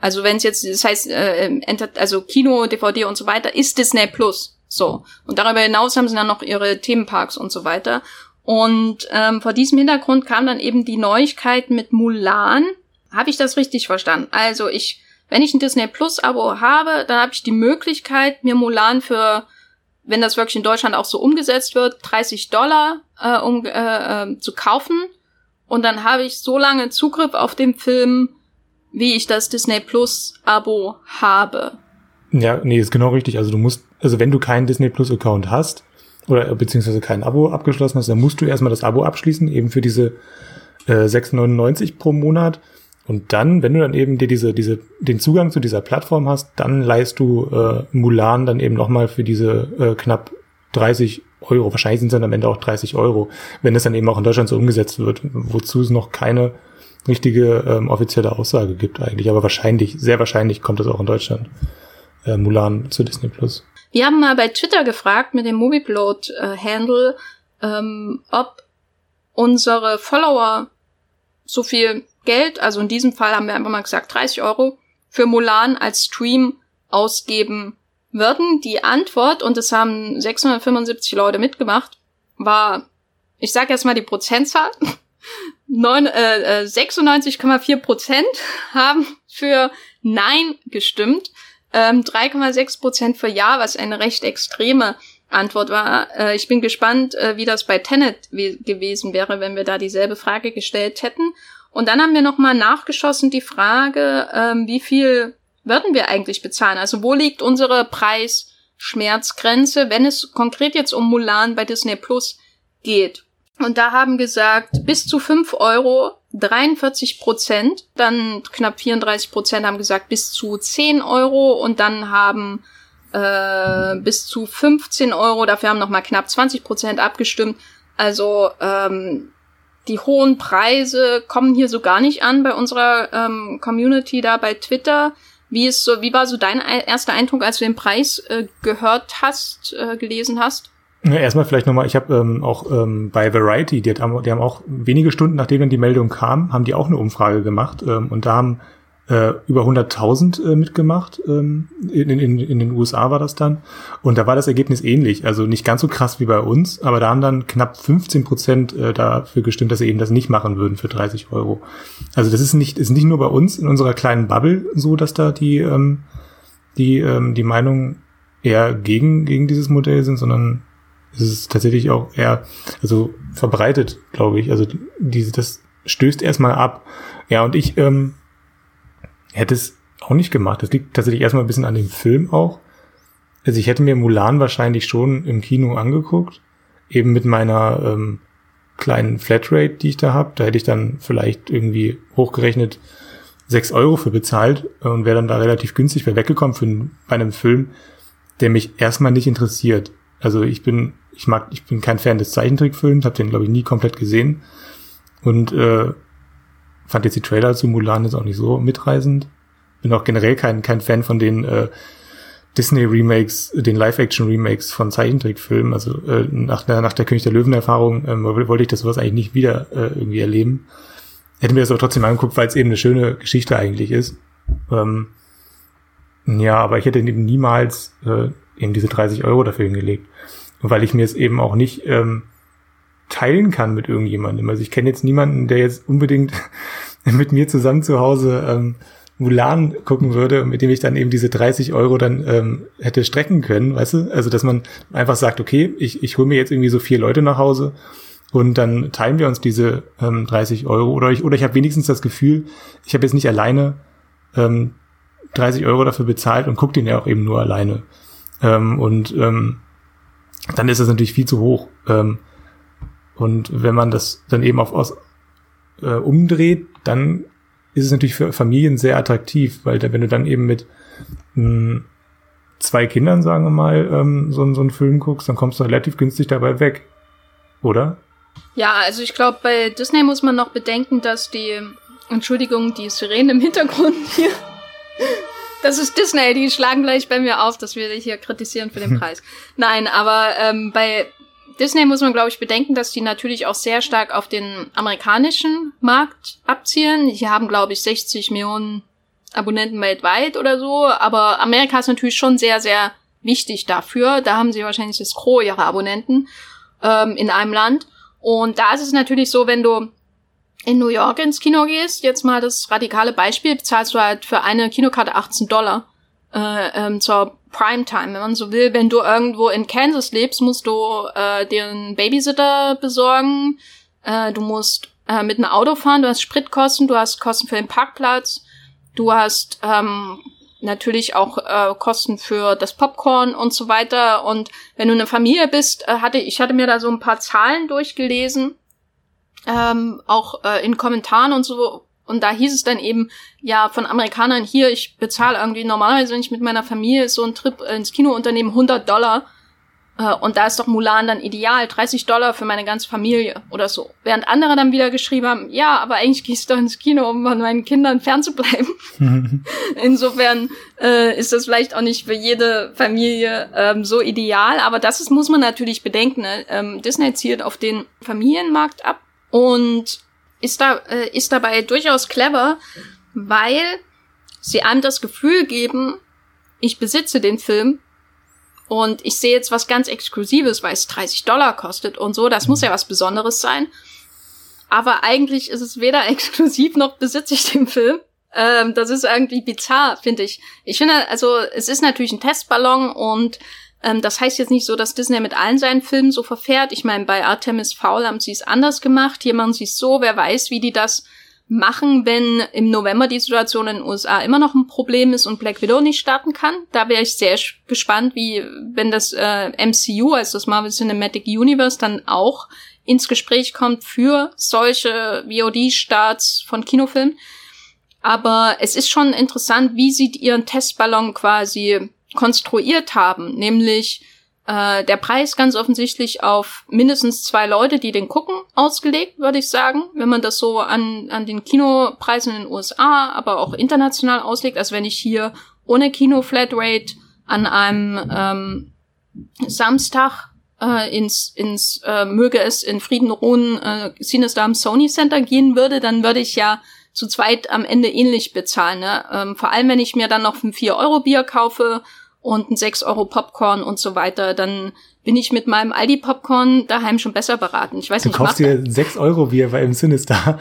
also wenn es jetzt, das heißt, äh, also Kino, DVD und so weiter, ist Disney Plus. So. Und darüber hinaus haben sie dann noch ihre Themenparks und so weiter. Und ähm, vor diesem Hintergrund kam dann eben die Neuigkeit mit Mulan. Habe ich das richtig verstanden? Also ich wenn ich ein Disney Plus Abo habe, dann habe ich die Möglichkeit, mir Mulan für, wenn das wirklich in Deutschland auch so umgesetzt wird, 30 Dollar äh, um, äh, äh, zu kaufen. Und dann habe ich so lange Zugriff auf den Film, wie ich das Disney Plus Abo habe. Ja, nee, ist genau richtig. Also du musst, also wenn du keinen Disney Plus Account hast, oder beziehungsweise kein Abo abgeschlossen hast, dann musst du erstmal das Abo abschließen, eben für diese äh, 6,99 pro Monat. Und dann, wenn du dann eben dir diese, diese, den Zugang zu dieser Plattform hast, dann leihst du äh, Mulan dann eben nochmal für diese äh, knapp 30 Euro. Wahrscheinlich sind es dann am Ende auch 30 Euro, wenn es dann eben auch in Deutschland so umgesetzt wird, wozu es noch keine richtige ähm, offizielle Aussage gibt eigentlich. Aber wahrscheinlich, sehr wahrscheinlich kommt es auch in Deutschland. Äh, Mulan zu Disney Plus. Wir haben mal bei Twitter gefragt mit dem Movieplot-Handle, äh, ähm, ob unsere Follower so viel Geld, also in diesem Fall haben wir einfach mal gesagt 30 Euro, für Mulan als Stream ausgeben würden. Die Antwort, und es haben 675 Leute mitgemacht, war, ich sage jetzt mal die Prozentzahl, äh, 96,4 äh, Prozent haben für Nein gestimmt, ähm, 3,6 Prozent für Ja, was eine recht extreme Antwort war. Äh, ich bin gespannt, äh, wie das bei Tenet gewesen wäre, wenn wir da dieselbe Frage gestellt hätten. Und dann haben wir nochmal nachgeschossen die Frage, ähm, wie viel würden wir eigentlich bezahlen? Also wo liegt unsere Preisschmerzgrenze, wenn es konkret jetzt um Mulan bei Disney Plus geht? Und da haben gesagt, bis zu fünf Euro 43 Prozent, dann knapp 34 Prozent haben gesagt bis zu 10 Euro und dann haben äh, bis zu 15 Euro, dafür haben nochmal knapp 20 Prozent abgestimmt. Also ähm, die hohen Preise kommen hier so gar nicht an bei unserer ähm, Community da bei Twitter. Wie ist so, wie war so dein erster Eindruck, als du den Preis äh, gehört hast, äh, gelesen hast? Ja, erstmal vielleicht nochmal, ich habe ähm, auch ähm, bei Variety, die, haben, die haben auch wenige Stunden, nachdem dann die Meldung kam, haben die auch eine Umfrage gemacht ähm, und da haben äh, über 100.000 äh, mitgemacht. Ähm, in, in, in den USA war das dann. Und da war das Ergebnis ähnlich. Also nicht ganz so krass wie bei uns, aber da haben dann knapp 15 Prozent äh, dafür gestimmt, dass sie eben das nicht machen würden für 30 Euro. Also das ist nicht, ist nicht nur bei uns in unserer kleinen Bubble so, dass da die, ähm, die, ähm, die Meinung eher gegen, gegen dieses Modell sind, sondern es ist tatsächlich auch eher, also verbreitet, glaube ich. Also diese, das stößt erstmal ab. Ja, und ich, ähm, hätte es auch nicht gemacht. Das liegt tatsächlich erstmal ein bisschen an dem Film auch. Also ich hätte mir Mulan wahrscheinlich schon im Kino angeguckt, eben mit meiner ähm, kleinen Flatrate, die ich da habe. Da hätte ich dann vielleicht irgendwie hochgerechnet sechs Euro für bezahlt und wäre dann da relativ günstig wäre weggekommen für einen, bei einem Film, der mich erstmal nicht interessiert. Also ich bin, ich mag, ich bin kein Fan des Zeichentrickfilms, habe den glaube ich nie komplett gesehen und äh, fand jetzt die Trailer zu Mulan jetzt auch nicht so mitreißend. Bin auch generell kein, kein Fan von den äh, Disney-Remakes, den Live-Action-Remakes von Zeichentrickfilmen. Also äh, nach, der, nach der König der Löwen-Erfahrung ähm, wollte ich das sowas eigentlich nicht wieder äh, irgendwie erleben. Hätte mir das aber trotzdem angeguckt, weil es eben eine schöne Geschichte eigentlich ist. Ähm, ja, aber ich hätte eben niemals äh, eben diese 30 Euro dafür hingelegt. weil ich mir es eben auch nicht ähm, teilen kann mit irgendjemandem. Also ich kenne jetzt niemanden, der jetzt unbedingt mit mir zusammen zu Hause ähm, Mulan gucken würde, mit dem ich dann eben diese 30 Euro dann ähm, hätte strecken können, weißt du? Also dass man einfach sagt, okay, ich, ich hole mir jetzt irgendwie so vier Leute nach Hause und dann teilen wir uns diese ähm, 30 Euro oder ich oder ich habe wenigstens das Gefühl, ich habe jetzt nicht alleine ähm, 30 Euro dafür bezahlt und gucke den ja auch eben nur alleine. Ähm, und ähm, dann ist das natürlich viel zu hoch. Ähm, und wenn man das dann eben auf aus, äh, umdreht, dann ist es natürlich für Familien sehr attraktiv, weil da, wenn du dann eben mit mh, hm, zwei Kindern, sagen wir mal, ähm, so, so einen Film guckst, dann kommst du relativ günstig dabei weg. Oder? Ja, also ich glaube, bei Disney muss man noch bedenken, dass die, Entschuldigung, die Sirene im Hintergrund hier, das ist Disney, die schlagen gleich bei mir auf, dass wir dich hier kritisieren für den Preis. Nein, aber ähm, bei Disney muss man, glaube ich, bedenken, dass die natürlich auch sehr stark auf den amerikanischen Markt abzielen. Die haben, glaube ich, 60 Millionen Abonnenten weltweit oder so. Aber Amerika ist natürlich schon sehr, sehr wichtig dafür. Da haben sie wahrscheinlich das Gros ihrer Abonnenten ähm, in einem Land. Und da ist es natürlich so, wenn du in New York ins Kino gehst, jetzt mal das radikale Beispiel, bezahlst du halt für eine Kinokarte 18 Dollar äh, ähm, zur Primetime, wenn man so will. Wenn du irgendwo in Kansas lebst, musst du äh, dir einen Babysitter besorgen. Äh, du musst äh, mit einem Auto fahren, du hast Spritkosten, du hast Kosten für den Parkplatz, du hast ähm, natürlich auch äh, Kosten für das Popcorn und so weiter. Und wenn du eine Familie bist, äh, hatte ich hatte mir da so ein paar Zahlen durchgelesen, ähm, auch äh, in Kommentaren und so und da hieß es dann eben, ja, von Amerikanern hier, ich bezahle irgendwie normalerweise, wenn ich mit meiner Familie so einen Trip ins Kinounternehmen 100 Dollar. Äh, und da ist doch Mulan dann ideal, 30 Dollar für meine ganze Familie oder so. Während andere dann wieder geschrieben haben, ja, aber eigentlich gehst du doch ins Kino, um von meinen Kindern fernzubleiben. Insofern äh, ist das vielleicht auch nicht für jede Familie ähm, so ideal, aber das ist, muss man natürlich bedenken. Ne? Ähm, Disney zielt auf den Familienmarkt ab und ist da äh, ist dabei durchaus clever, weil sie einem das Gefühl geben, ich besitze den Film und ich sehe jetzt was ganz Exklusives, weil es 30 Dollar kostet und so. Das muss ja was Besonderes sein. Aber eigentlich ist es weder exklusiv noch besitze ich den Film. Ähm, das ist irgendwie bizarr, finde ich. Ich finde, also es ist natürlich ein Testballon und ähm, das heißt jetzt nicht so, dass Disney mit allen seinen Filmen so verfährt. Ich meine, bei Artemis Fowl haben sie es anders gemacht. Hier machen sie es so. Wer weiß, wie die das machen, wenn im November die Situation in den USA immer noch ein Problem ist und Black Widow nicht starten kann. Da wäre ich sehr gespannt, wie wenn das äh, MCU, also das Marvel Cinematic Universe, dann auch ins Gespräch kommt für solche VOD-Starts von Kinofilmen. Aber es ist schon interessant, wie sie ihren Testballon quasi konstruiert haben, nämlich äh, der Preis ganz offensichtlich auf mindestens zwei Leute, die den gucken, ausgelegt, würde ich sagen. Wenn man das so an, an den Kinopreisen in den USA, aber auch international auslegt. Also wenn ich hier ohne Kino-Flatrate an einem ähm, Samstag äh, ins, ins äh, möge es in Frieden ruhen, äh, Cinestar am Sony Center gehen würde, dann würde ich ja zu zweit am Ende ähnlich bezahlen. Ne? Ähm, vor allem, wenn ich mir dann noch ein 4-Euro-Bier kaufe und ein 6 Euro Popcorn und so weiter, dann bin ich mit meinem Aldi Popcorn daheim schon besser beraten. Ich weiß du nicht, kaufst dir 6 Euro Bier bei im Sinister.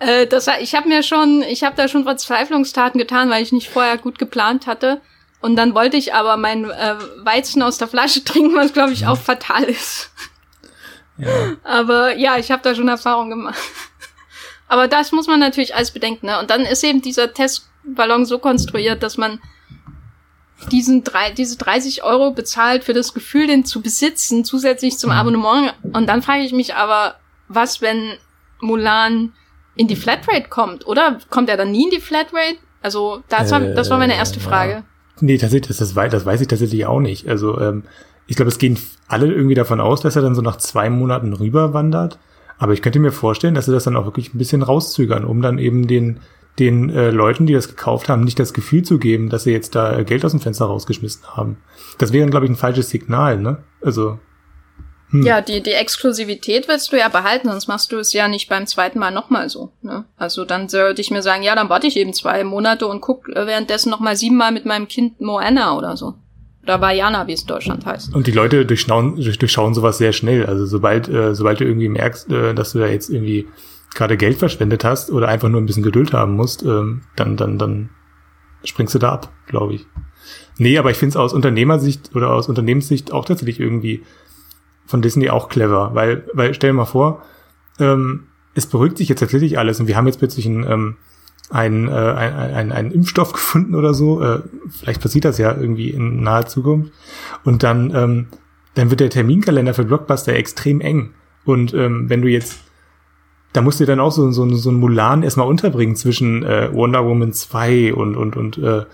Äh, das, ich habe mir schon, ich habe da schon Verzweiflungstaten getan, weil ich nicht vorher gut geplant hatte. Und dann wollte ich aber mein äh, Weizen aus der Flasche trinken, was glaube ich auch fatal ist. Ja. Aber ja, ich habe da schon Erfahrung gemacht. aber das muss man natürlich alles bedenken. Ne? Und dann ist eben dieser Testballon so konstruiert, dass man diesen drei, diese 30 Euro bezahlt für das Gefühl, den zu besitzen, zusätzlich zum mhm. Abonnement. Und dann frage ich mich aber, was, wenn Mulan in die Flatrate kommt, oder? Kommt er dann nie in die Flatrate? Also, das war, das war meine erste Frage. Ja. Nee, tatsächlich, das, das, weiß, das weiß ich tatsächlich auch nicht. Also, ähm, ich glaube, es gehen alle irgendwie davon aus, dass er dann so nach zwei Monaten rüberwandert. Aber ich könnte mir vorstellen, dass sie das dann auch wirklich ein bisschen rauszögern, um dann eben den, den äh, Leuten, die das gekauft haben, nicht das Gefühl zu geben, dass sie jetzt da Geld aus dem Fenster rausgeschmissen haben. Das wäre, glaube ich, ein falsches Signal, ne? Also. Hm. Ja, die, die Exklusivität willst du ja behalten, sonst machst du es ja nicht beim zweiten Mal nochmal so. Ne? Also dann sollte ich mir sagen, ja, dann warte ich eben zwei Monate und guck äh, währenddessen nochmal siebenmal mit meinem Kind Moana oder so. Oder Vajana, wie es in Deutschland heißt. Und die Leute durchschauen, durchschauen sowas sehr schnell. Also sobald, äh, sobald du irgendwie merkst, äh, dass du da jetzt irgendwie gerade Geld verschwendet hast oder einfach nur ein bisschen Geduld haben musst, ähm, dann, dann, dann springst du da ab, glaube ich. Nee, aber ich finde es aus Unternehmersicht oder aus Unternehmenssicht auch tatsächlich irgendwie von Disney auch clever, weil, weil stell dir mal vor, ähm, es beruhigt sich jetzt tatsächlich alles und wir haben jetzt plötzlich ein, ähm, ein, äh, ein, ein, einen Impfstoff gefunden oder so. Äh, vielleicht passiert das ja irgendwie in naher Zukunft. Und dann, ähm, dann wird der Terminkalender für Blockbuster extrem eng. Und ähm, wenn du jetzt da musst du dann auch so, so, so ein Mulan erstmal unterbringen zwischen äh, Wonder Woman 2 und, und, und äh,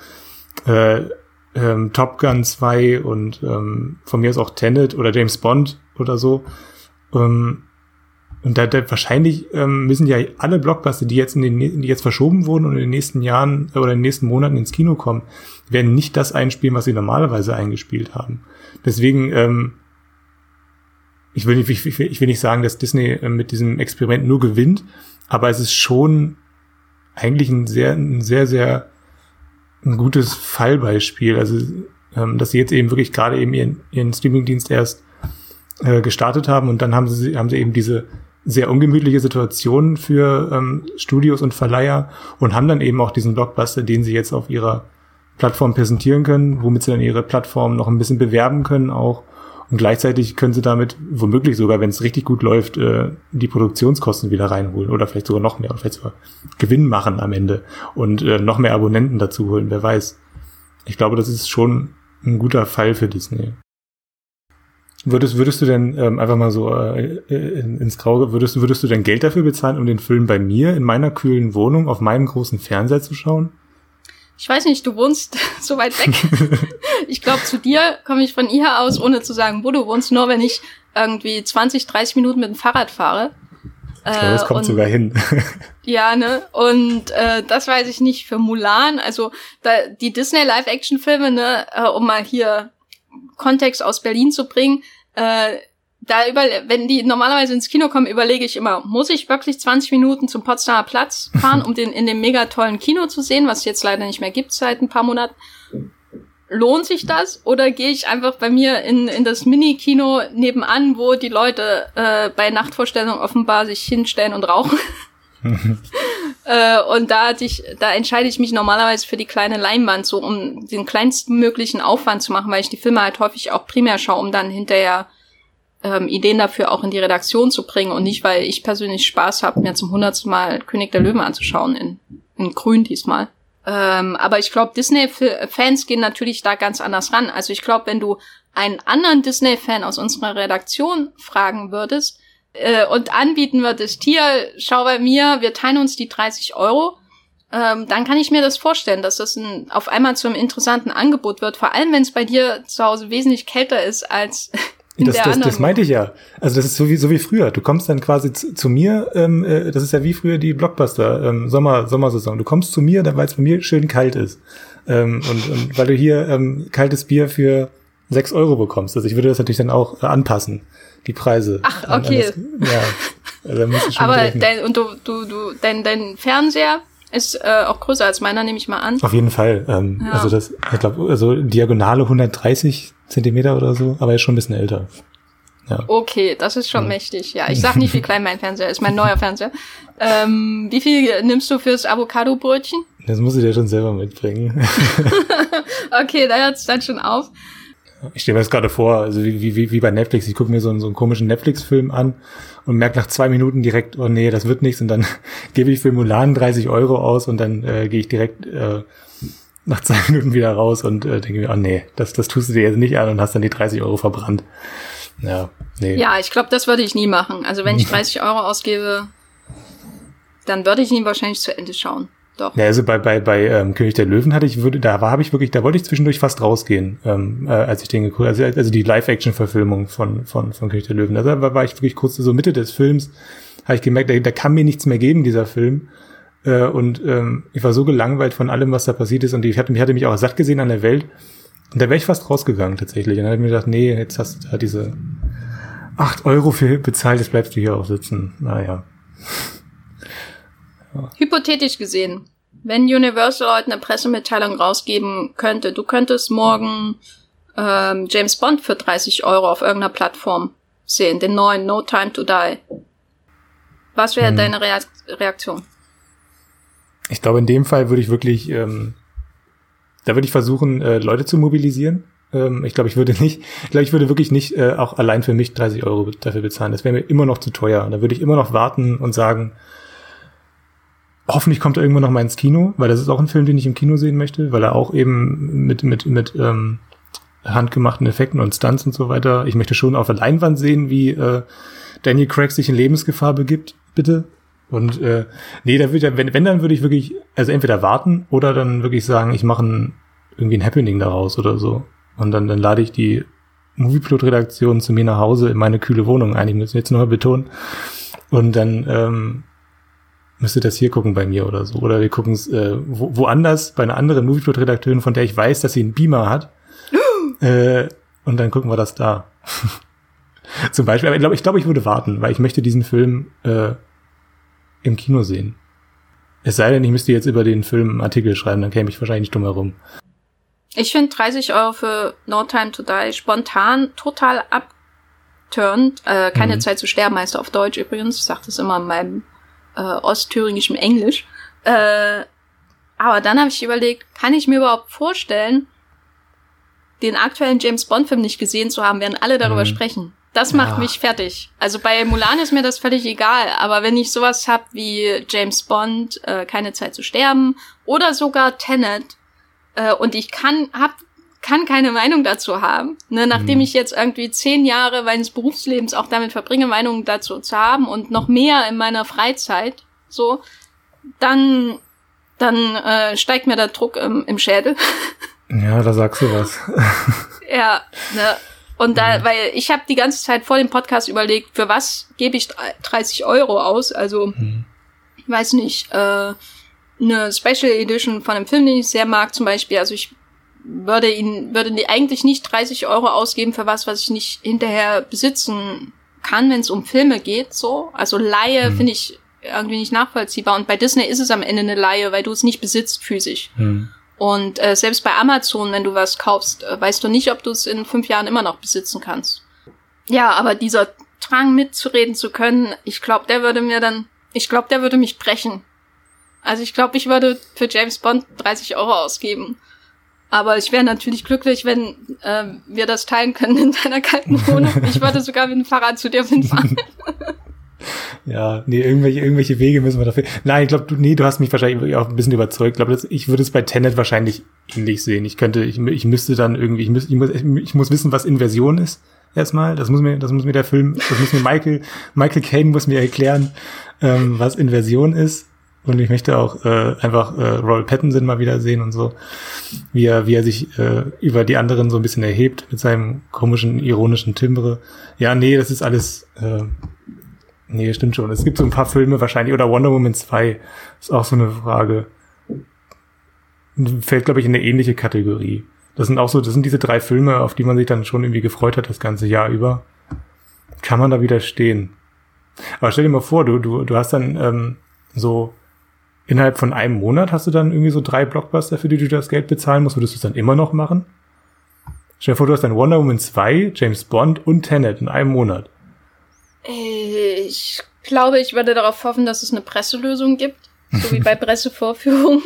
äh, ähm, Top Gun 2 und ähm, von mir ist auch Tenet oder James Bond oder so. Ähm, und da, da wahrscheinlich ähm, müssen ja alle Blockbuster, die jetzt in den die jetzt verschoben wurden und in den nächsten Jahren oder in den nächsten Monaten ins Kino kommen, werden nicht das einspielen, was sie normalerweise eingespielt haben. Deswegen ähm, ich will, nicht, ich, ich will nicht sagen, dass Disney äh, mit diesem Experiment nur gewinnt, aber es ist schon eigentlich ein sehr, ein sehr, sehr ein gutes Fallbeispiel. Also, ähm, dass sie jetzt eben wirklich gerade eben ihren, ihren Streamingdienst erst äh, gestartet haben und dann haben sie, haben sie eben diese sehr ungemütliche Situation für ähm, Studios und Verleiher und haben dann eben auch diesen Blockbuster, den sie jetzt auf ihrer Plattform präsentieren können, womit sie dann ihre Plattform noch ein bisschen bewerben können auch und gleichzeitig können sie damit womöglich sogar, wenn es richtig gut läuft, äh, die Produktionskosten wieder reinholen oder vielleicht sogar noch mehr oder vielleicht sogar Gewinn machen am Ende und äh, noch mehr Abonnenten dazu holen, wer weiß. Ich glaube, das ist schon ein guter Fall für Disney. Würdest, würdest du denn ähm, einfach mal so äh, äh ins Graue, würdest, würdest du denn Geld dafür bezahlen, um den Film bei mir in meiner kühlen Wohnung auf meinem großen Fernseher zu schauen? Ich weiß nicht, du wohnst so weit weg. ich glaube, zu dir komme ich von hier aus, ohne zu sagen, wo du wohnst, nur wenn ich irgendwie 20, 30 Minuten mit dem Fahrrad fahre. Ich glaube, das kommt und, sogar hin. ja, ne? Und äh, das weiß ich nicht für Mulan. Also da, die Disney Live-Action-Filme, ne, äh, um mal hier Kontext aus Berlin zu bringen, äh, da über, wenn die normalerweise ins Kino kommen, überlege ich immer, muss ich wirklich 20 Minuten zum Potsdamer Platz fahren, um den in dem mega tollen Kino zu sehen, was es jetzt leider nicht mehr gibt seit ein paar Monaten? Lohnt sich das? Oder gehe ich einfach bei mir in, in das Mini-Kino nebenan, wo die Leute äh, bei Nachtvorstellungen offenbar sich hinstellen und rauchen? äh, und da hatte ich, da entscheide ich mich normalerweise für die kleine Leinwand, so um den kleinsten möglichen Aufwand zu machen, weil ich die Filme halt häufig auch primär schaue, um dann hinterher ähm, Ideen dafür auch in die Redaktion zu bringen und nicht, weil ich persönlich Spaß habe, mir zum hundertsten Mal König der Löwen anzuschauen, in, in grün diesmal. Ähm, aber ich glaube, Disney-Fans gehen natürlich da ganz anders ran. Also ich glaube, wenn du einen anderen Disney-Fan aus unserer Redaktion fragen würdest äh, und anbieten würdest, hier, schau bei mir, wir teilen uns die 30 Euro, ähm, dann kann ich mir das vorstellen, dass das ein, auf einmal zu einem interessanten Angebot wird. Vor allem, wenn es bei dir zu Hause wesentlich kälter ist als das, das, das meinte ich ja. Also das ist so wie, so wie früher. Du kommst dann quasi zu, zu mir, ähm, äh, das ist ja wie früher die Blockbuster, ähm, Sommer, Sommersaison. Du kommst zu mir, weil es bei mir schön kalt ist. Ähm, und, und weil du hier ähm, kaltes Bier für sechs Euro bekommst. Also ich würde das natürlich dann auch äh, anpassen, die Preise. Ach, okay. Das, ja, also musst du schon Aber dein, und du, du, du, dein, dein Fernseher ist äh, auch größer als meiner, nehme ich mal an. Auf jeden Fall. Ähm, ja. Also das, ich glaube, also Diagonale 130 Zentimeter oder so, aber er ist schon ein bisschen älter. Ja. Okay, das ist schon ja. mächtig. Ja, ich sag nicht, wie klein mein Fernseher ist, mein neuer Fernseher. Ähm, wie viel nimmst du fürs Avocado-Brötchen? Das muss ich dir schon selber mitbringen. okay, da hört's dann schon auf. Ich stelle mir das gerade vor, also wie, wie, wie bei Netflix. Ich gucke mir so, einen, so einen komischen Netflix-Film an und merke nach zwei Minuten direkt, oh nee, das wird nichts. Und dann gebe ich für Mulan 30 Euro aus und dann äh, gehe ich direkt äh, nach zwei Minuten wieder raus und äh, denke mir, oh nee, das, das tust du dir jetzt nicht an und hast dann die 30 Euro verbrannt. Ja, nee. Ja, ich glaube, das würde ich nie machen. Also wenn ich 30 Euro ausgebe, dann würde ich ihn wahrscheinlich zu Ende schauen. Doch. Ja, also bei, bei, bei ähm, König der Löwen hatte ich, würde, da war habe ich wirklich, da wollte ich zwischendurch fast rausgehen, ähm, äh, als ich den geguckt also, also die Live-Action-Verfilmung von, von, von König der Löwen. Also da war, war ich wirklich kurz so Mitte des Films, habe ich gemerkt, da, da kann mir nichts mehr geben, dieser Film. Äh, und ähm, ich war so gelangweilt von allem, was da passiert ist. Und ich hatte, ich hatte mich auch satt gesehen an der Welt. Und da wäre ich fast rausgegangen tatsächlich. Und dann habe ich mir gedacht, nee, jetzt hast du da diese acht Euro für bezahlt, jetzt bleibst du hier auch sitzen. Naja. Ja. Hypothetisch gesehen, wenn Universal heute eine Pressemitteilung rausgeben könnte, du könntest morgen ähm, James Bond für 30 Euro auf irgendeiner Plattform sehen, den neuen No Time to Die. Was wäre hm. deine Reaktion? Ich glaube, in dem Fall würde ich wirklich, ähm, da würde ich versuchen, äh, Leute zu mobilisieren. Ähm, ich glaube, ich würde nicht, ich glaube, ich würde wirklich nicht äh, auch allein für mich 30 Euro dafür bezahlen. Das wäre mir immer noch zu teuer. Da würde ich immer noch warten und sagen, hoffentlich kommt er irgendwann noch mal ins Kino, weil das ist auch ein Film, den ich im Kino sehen möchte, weil er auch eben mit, mit, mit ähm, handgemachten Effekten und Stunts und so weiter. Ich möchte schon auf der Leinwand sehen, wie äh, Daniel Craig sich in Lebensgefahr begibt, bitte. Und äh, nee, da würde wenn, wenn, dann würde ich wirklich, also entweder warten oder dann wirklich sagen, ich mache ein, irgendwie ein Happening daraus oder so. Und dann, dann lade ich die Movieplot-Redaktion zu mir nach Hause in meine kühle Wohnung ein. Ich muss jetzt nochmal betonen. Und dann ähm, müsste das hier gucken bei mir oder so. Oder wir gucken es äh, wo, woanders bei einer anderen Movieplot-Redakteurin, von der ich weiß, dass sie einen Beamer hat. äh, und dann gucken wir das da. Zum Beispiel. Aber ich glaube, ich, glaub, ich würde warten, weil ich möchte diesen Film äh, im Kino sehen. Es sei denn, ich müsste jetzt über den Film einen Artikel schreiben, dann käme ich wahrscheinlich nicht dumm herum. Ich finde 30 Euro für No Time to Die spontan total abturnt. Äh, keine mhm. Zeit zu sterben heißt auf Deutsch übrigens. Ich sage das immer in meinem äh, ostthüringischen Englisch. Äh, aber dann habe ich überlegt, kann ich mir überhaupt vorstellen, den aktuellen James Bond Film nicht gesehen zu haben, während alle darüber mhm. sprechen. Das macht ja. mich fertig. Also bei Mulan ist mir das völlig egal, aber wenn ich sowas hab wie James Bond, äh, keine Zeit zu sterben oder sogar Tenet äh, und ich kann hab kann keine Meinung dazu haben, ne, nachdem mhm. ich jetzt irgendwie zehn Jahre meines Berufslebens auch damit verbringe, Meinungen dazu zu haben und noch mehr in meiner Freizeit, so, dann dann äh, steigt mir der Druck im, im Schädel. Ja, da sagst du was. ja, ne. Und da, mhm. weil ich habe die ganze Zeit vor dem Podcast überlegt, für was gebe ich 30 Euro aus? Also, mhm. ich weiß nicht, äh, eine Special Edition von einem Film, den ich sehr mag, zum Beispiel. Also ich würde ihn, würde eigentlich nicht 30 Euro ausgeben für was, was ich nicht hinterher besitzen kann, wenn es um Filme geht, so. Also Laie mhm. finde ich irgendwie nicht nachvollziehbar. Und bei Disney ist es am Ende eine Laie, weil du es nicht besitzt physisch. Mhm. Und äh, selbst bei Amazon, wenn du was kaufst, äh, weißt du nicht, ob du es in fünf Jahren immer noch besitzen kannst. Ja, aber dieser Drang mitzureden zu können, ich glaube, der würde mir dann, ich glaube, der würde mich brechen. Also ich glaube, ich würde für James Bond 30 Euro ausgeben. Aber ich wäre natürlich glücklich, wenn äh, wir das teilen können in deiner kalten Wohnung. Ich würde sogar mit dem Fahrrad zu dir hinfahren. Ja, nee, irgendwelche, irgendwelche Wege müssen wir dafür. Nein, ich glaube, du, nee, du hast mich wahrscheinlich auch ein bisschen überzeugt. Ich glaube, ich würde es bei Tenet wahrscheinlich ähnlich sehen. Ich könnte, ich, ich müsste dann irgendwie, ich, müß, ich, muss, ich muss wissen, was Inversion ist. Erstmal, das muss mir, das muss mir der Film, das muss mir Michael, Michael Caine muss mir erklären, ähm, was Inversion ist. Und ich möchte auch äh, einfach äh, Roy Pattinson mal wieder sehen und so, wie er, wie er sich äh, über die anderen so ein bisschen erhebt mit seinem komischen, ironischen Timbre. Ja, nee, das ist alles, äh, nee, stimmt schon. Es gibt so ein paar Filme wahrscheinlich, oder Wonder Woman 2 ist auch so eine Frage. Fällt, glaube ich, in eine ähnliche Kategorie. Das sind auch so, das sind diese drei Filme, auf die man sich dann schon irgendwie gefreut hat das ganze Jahr über. Kann man da widerstehen? Aber stell dir mal vor, du, du, du hast dann ähm, so innerhalb von einem Monat hast du dann irgendwie so drei Blockbuster, für die du das Geld bezahlen musst, würdest du es dann immer noch machen? Stell dir vor, du hast dann Wonder Woman 2, James Bond und Tenet in einem Monat. Ich glaube, ich werde darauf hoffen, dass es eine Presselösung gibt, so wie bei Pressevorführungen.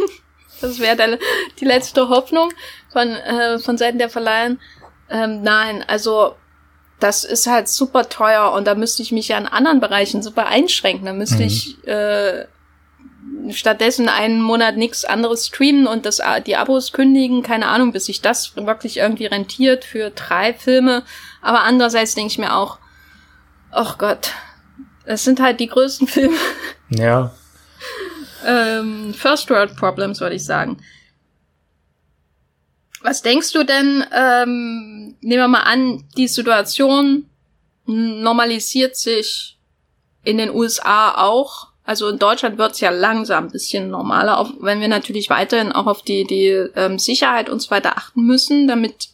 Das wäre die letzte Hoffnung von, äh, von Seiten der Verleihen. Ähm, nein, also das ist halt super teuer und da müsste ich mich ja in anderen Bereichen super einschränken. Da müsste mhm. ich äh, stattdessen einen Monat nichts anderes streamen und das, die Abos kündigen, keine Ahnung, bis sich das wirklich irgendwie rentiert für drei Filme. Aber andererseits denke ich mir auch, ach Gott, das sind halt die größten Filme. Ja. ähm, First World Problems, würde ich sagen. Was denkst du denn, ähm, nehmen wir mal an, die Situation normalisiert sich in den USA auch also in Deutschland wird's ja langsam ein bisschen normaler, auch wenn wir natürlich weiterhin auch auf die, die ähm, Sicherheit und so weiter achten müssen, damit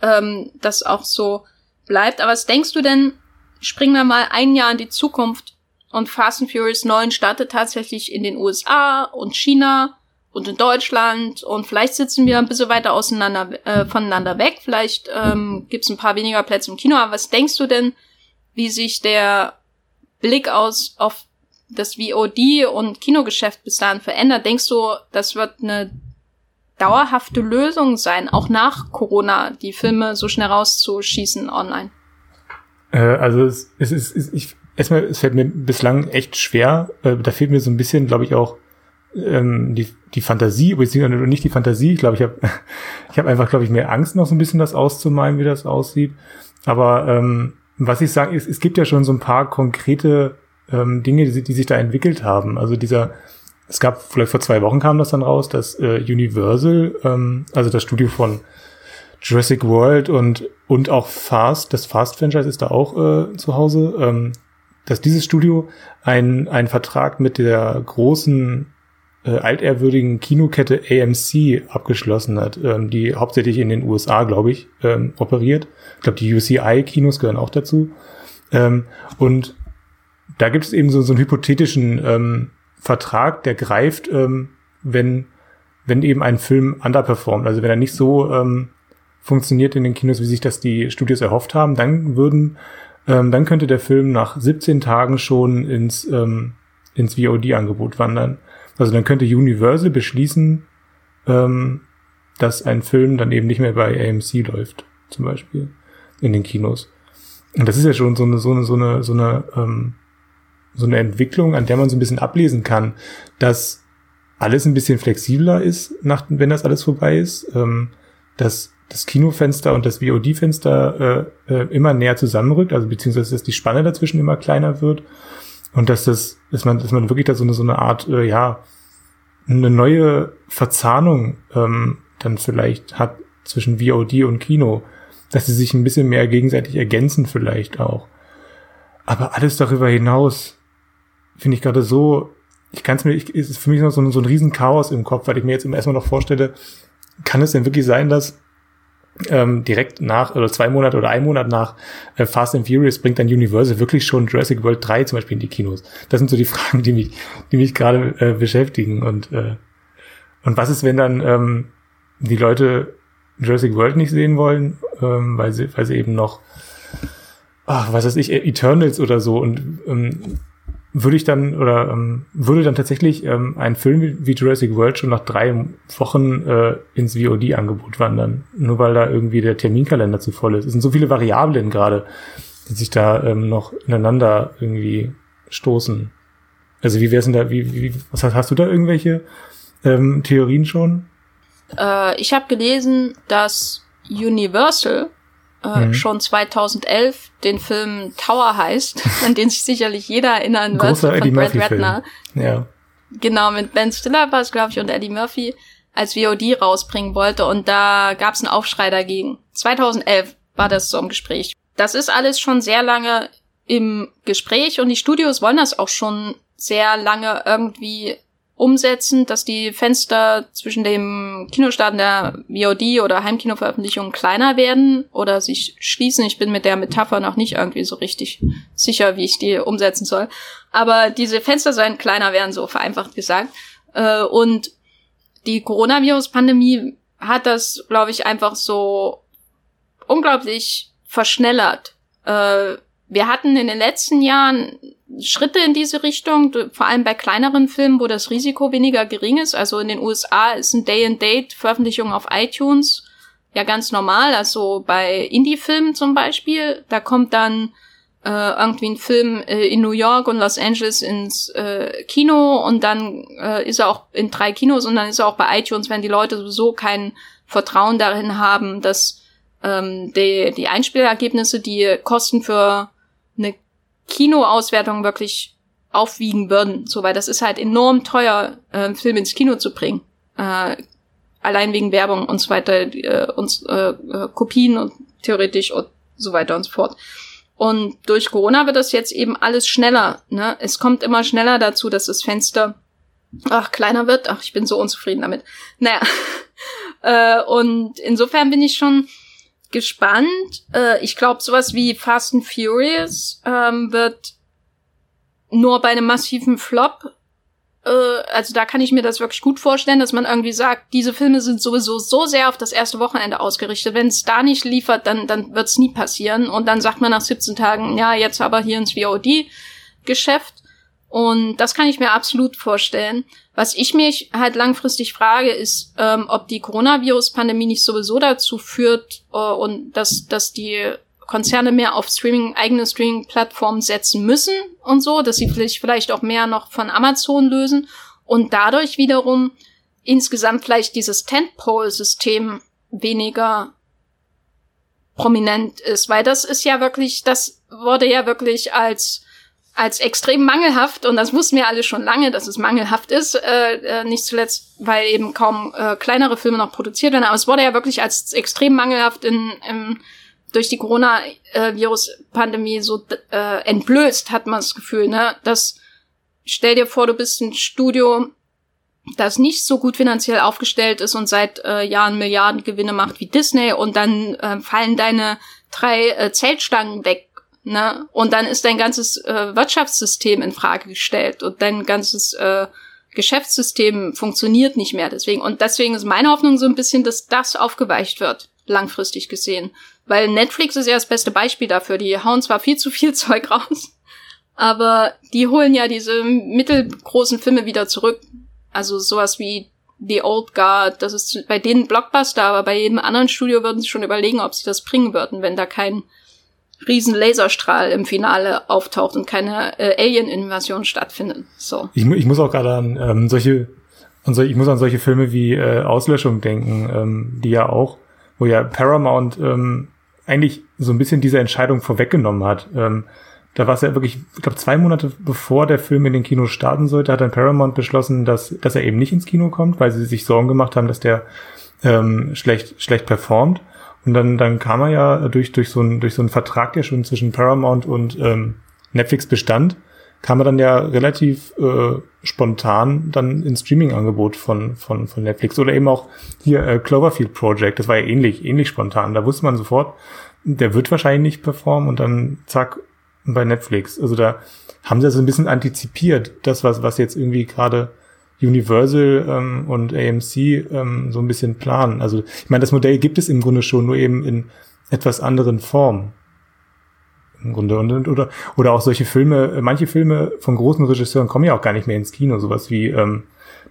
ähm, das auch so bleibt. Aber was denkst du denn, springen wir mal ein Jahr in die Zukunft und Fast and Furious 9 startet tatsächlich in den USA und China und in Deutschland und vielleicht sitzen wir ein bisschen weiter auseinander äh, voneinander weg, vielleicht ähm, gibt ein paar weniger Plätze im Kino, aber was denkst du denn, wie sich der Blick aus auf das VOD und Kinogeschäft bis dahin verändert, denkst du, das wird eine dauerhafte Lösung sein, auch nach Corona, die Filme so schnell rauszuschießen online? Äh, also es, es ist, es, ich, erstmal, es fällt mir bislang echt schwer. Äh, da fehlt mir so ein bisschen, glaube ich, auch ähm, die, die Fantasie, beziehungsweise nicht die Fantasie. Ich glaube, ich habe ich hab einfach, glaube ich, mehr Angst, noch so ein bisschen das auszumalen, wie das aussieht. Aber ähm, was ich sage, ist, es gibt ja schon so ein paar konkrete ähm, Dinge, die, die sich da entwickelt haben. Also dieser, es gab, vielleicht vor zwei Wochen kam das dann raus, dass äh, Universal, ähm, also das Studio von Jurassic World und, und auch Fast, das Fast-Franchise ist da auch äh, zu Hause, ähm, dass dieses Studio ein ein Vertrag mit der großen äh, altehrwürdigen Kinokette AMC abgeschlossen hat, ähm, die hauptsächlich in den USA, glaube ich, ähm, operiert. Ich glaube, die UCI-Kinos gehören auch dazu. Ähm, und da gibt es eben so, so einen hypothetischen ähm, Vertrag, der greift, ähm, wenn, wenn eben ein Film underperformt, also wenn er nicht so ähm, funktioniert in den Kinos, wie sich das die Studios erhofft haben, dann würden, ähm, dann könnte der Film nach 17 Tagen schon ins, ähm, ins VOD-Angebot wandern. Also dann könnte Universal beschließen, ähm, dass ein Film dann eben nicht mehr bei AMC läuft, zum Beispiel, in den Kinos. Und das ist ja schon so eine, so eine, so eine, so eine ähm, so eine Entwicklung, an der man so ein bisschen ablesen kann, dass alles ein bisschen flexibler ist, nach, wenn das alles vorbei ist, ähm, dass das Kinofenster und das VOD-Fenster äh, äh, immer näher zusammenrückt, also beziehungsweise dass die Spanne dazwischen immer kleiner wird und dass das, dass man, dass man wirklich da so eine, so eine Art, äh, ja, eine neue Verzahnung ähm, dann vielleicht hat zwischen VOD und Kino, dass sie sich ein bisschen mehr gegenseitig ergänzen vielleicht auch. Aber alles darüber hinaus finde ich gerade so, ich kann es mir, ich, ist für mich noch so ein, so ein riesen Chaos im Kopf, weil ich mir jetzt immer erstmal noch vorstelle, kann es denn wirklich sein, dass ähm, direkt nach oder zwei Monate oder ein Monat nach äh, Fast and Furious bringt dann Universal wirklich schon Jurassic World 3 zum Beispiel in die Kinos. Das sind so die Fragen, die mich, die mich gerade äh, beschäftigen. Und, äh, und was ist, wenn dann ähm, die Leute Jurassic World nicht sehen wollen, ähm, weil sie, weil sie eben noch, ach, was weiß ich, Eternals oder so und ähm, würde ich dann oder ähm, würde dann tatsächlich ähm, ein Film wie Jurassic World schon nach drei Wochen äh, ins VOD-Angebot wandern, nur weil da irgendwie der Terminkalender zu voll ist. Es sind so viele Variablen gerade, die sich da ähm, noch ineinander irgendwie stoßen. Also wie wär's denn da, wie, wie was hast, hast du da irgendwelche ähm, Theorien schon? Äh, ich habe gelesen, dass Universal äh, mhm. schon 2011 den Film Tower heißt, an den sich sicherlich jeder erinnern wird, von Eddie Brad Ratner. Ja. Genau, mit Ben Stiller war es, glaube ich, und Eddie Murphy als VOD rausbringen wollte und da gab es einen Aufschrei dagegen. 2011 war das so im Gespräch. Das ist alles schon sehr lange im Gespräch und die Studios wollen das auch schon sehr lange irgendwie umsetzen, dass die Fenster zwischen dem Kinostart der VOD oder Heimkinoveröffentlichung kleiner werden oder sich schließen. Ich bin mit der Metapher noch nicht irgendwie so richtig sicher, wie ich die umsetzen soll. Aber diese Fenster sollen kleiner werden, so vereinfacht gesagt. Äh, und die Coronavirus-Pandemie hat das, glaube ich, einfach so unglaublich verschnellert. Äh, wir hatten in den letzten Jahren Schritte in diese Richtung, vor allem bei kleineren Filmen, wo das Risiko weniger gering ist. Also in den USA ist ein Day-and-Date-Veröffentlichung auf iTunes ja ganz normal. Also bei Indie-Filmen zum Beispiel, da kommt dann äh, irgendwie ein Film äh, in New York und Los Angeles ins äh, Kino und dann äh, ist er auch in drei Kinos und dann ist er auch bei iTunes, wenn die Leute sowieso kein Vertrauen darin haben, dass ähm, die, die Einspielergebnisse die Kosten für eine Kinoauswertung wirklich aufwiegen würden. So, weil das ist halt enorm teuer, äh, Film ins Kino zu bringen. Äh, allein wegen Werbung und so weiter, äh, und äh, äh, Kopien und theoretisch und so weiter und so fort. Und durch Corona wird das jetzt eben alles schneller. Ne? Es kommt immer schneller dazu, dass das Fenster ach kleiner wird. Ach, ich bin so unzufrieden damit. Naja. äh, und insofern bin ich schon gespannt. Äh, ich glaube, sowas wie Fast and Furious ähm, wird nur bei einem massiven Flop. Äh, also da kann ich mir das wirklich gut vorstellen, dass man irgendwie sagt, diese Filme sind sowieso so sehr auf das erste Wochenende ausgerichtet. Wenn es da nicht liefert, dann, dann wird es nie passieren. Und dann sagt man nach 17 Tagen, ja, jetzt aber hier ins VOD-Geschäft. Und das kann ich mir absolut vorstellen. Was ich mich halt langfristig frage, ist, ähm, ob die Coronavirus-Pandemie nicht sowieso dazu führt äh, und dass, dass die Konzerne mehr auf Streaming, eigene Streaming-Plattformen setzen müssen und so, dass sie vielleicht, vielleicht auch mehr noch von Amazon lösen und dadurch wiederum insgesamt vielleicht dieses Tentpole-System weniger prominent ist, weil das ist ja wirklich, das wurde ja wirklich als als extrem mangelhaft, und das wussten wir alle schon lange, dass es mangelhaft ist, äh, äh, nicht zuletzt, weil eben kaum äh, kleinere Filme noch produziert werden, aber es wurde ja wirklich als extrem mangelhaft in, in durch die Corona-Virus-Pandemie so äh, entblößt, hat man das Gefühl, ne? Das stell dir vor, du bist ein Studio, das nicht so gut finanziell aufgestellt ist und seit äh, Jahren Milliarden Gewinne macht wie Disney und dann äh, fallen deine drei äh, Zeltstangen weg Ne? Und dann ist dein ganzes äh, Wirtschaftssystem in Frage gestellt und dein ganzes äh, Geschäftssystem funktioniert nicht mehr deswegen. Und deswegen ist meine Hoffnung so ein bisschen, dass das aufgeweicht wird, langfristig gesehen. Weil Netflix ist ja das beste Beispiel dafür. Die hauen zwar viel zu viel Zeug raus, aber die holen ja diese mittelgroßen Filme wieder zurück. Also sowas wie The Old Guard, das ist bei denen Blockbuster, aber bei jedem anderen Studio würden sie schon überlegen, ob sie das bringen würden, wenn da kein riesen Laserstrahl im Finale auftaucht und keine äh, Alien-Invasion stattfindet. So. Ich, ich muss auch gerade an ähm, solche, an solche, ich muss an solche Filme wie äh, Auslöschung denken, ähm, die ja auch, wo ja Paramount ähm, eigentlich so ein bisschen diese Entscheidung vorweggenommen hat. Ähm, da war es ja wirklich, ich glaube, zwei Monate bevor der Film in den Kinos starten sollte, hat dann Paramount beschlossen, dass, dass er eben nicht ins Kino kommt, weil sie sich Sorgen gemacht haben, dass der ähm, schlecht, schlecht performt. Und dann, dann kam er ja durch, durch so einen, durch so einen Vertrag, der schon zwischen Paramount und ähm, Netflix bestand, kam er dann ja relativ äh, spontan dann ins Streaming-Angebot von, von, von Netflix. Oder eben auch hier äh, Cloverfield Project, das war ja ähnlich, ähnlich spontan. Da wusste man sofort, der wird wahrscheinlich nicht performen und dann zack, bei Netflix. Also da haben sie also ein bisschen antizipiert, das, was, was jetzt irgendwie gerade Universal ähm, und AMC ähm, so ein bisschen planen. Also ich meine, das Modell gibt es im Grunde schon, nur eben in etwas anderen Formen. Im Grunde. Und, oder, oder auch solche Filme, manche Filme von großen Regisseuren kommen ja auch gar nicht mehr ins Kino, sowas wie ähm,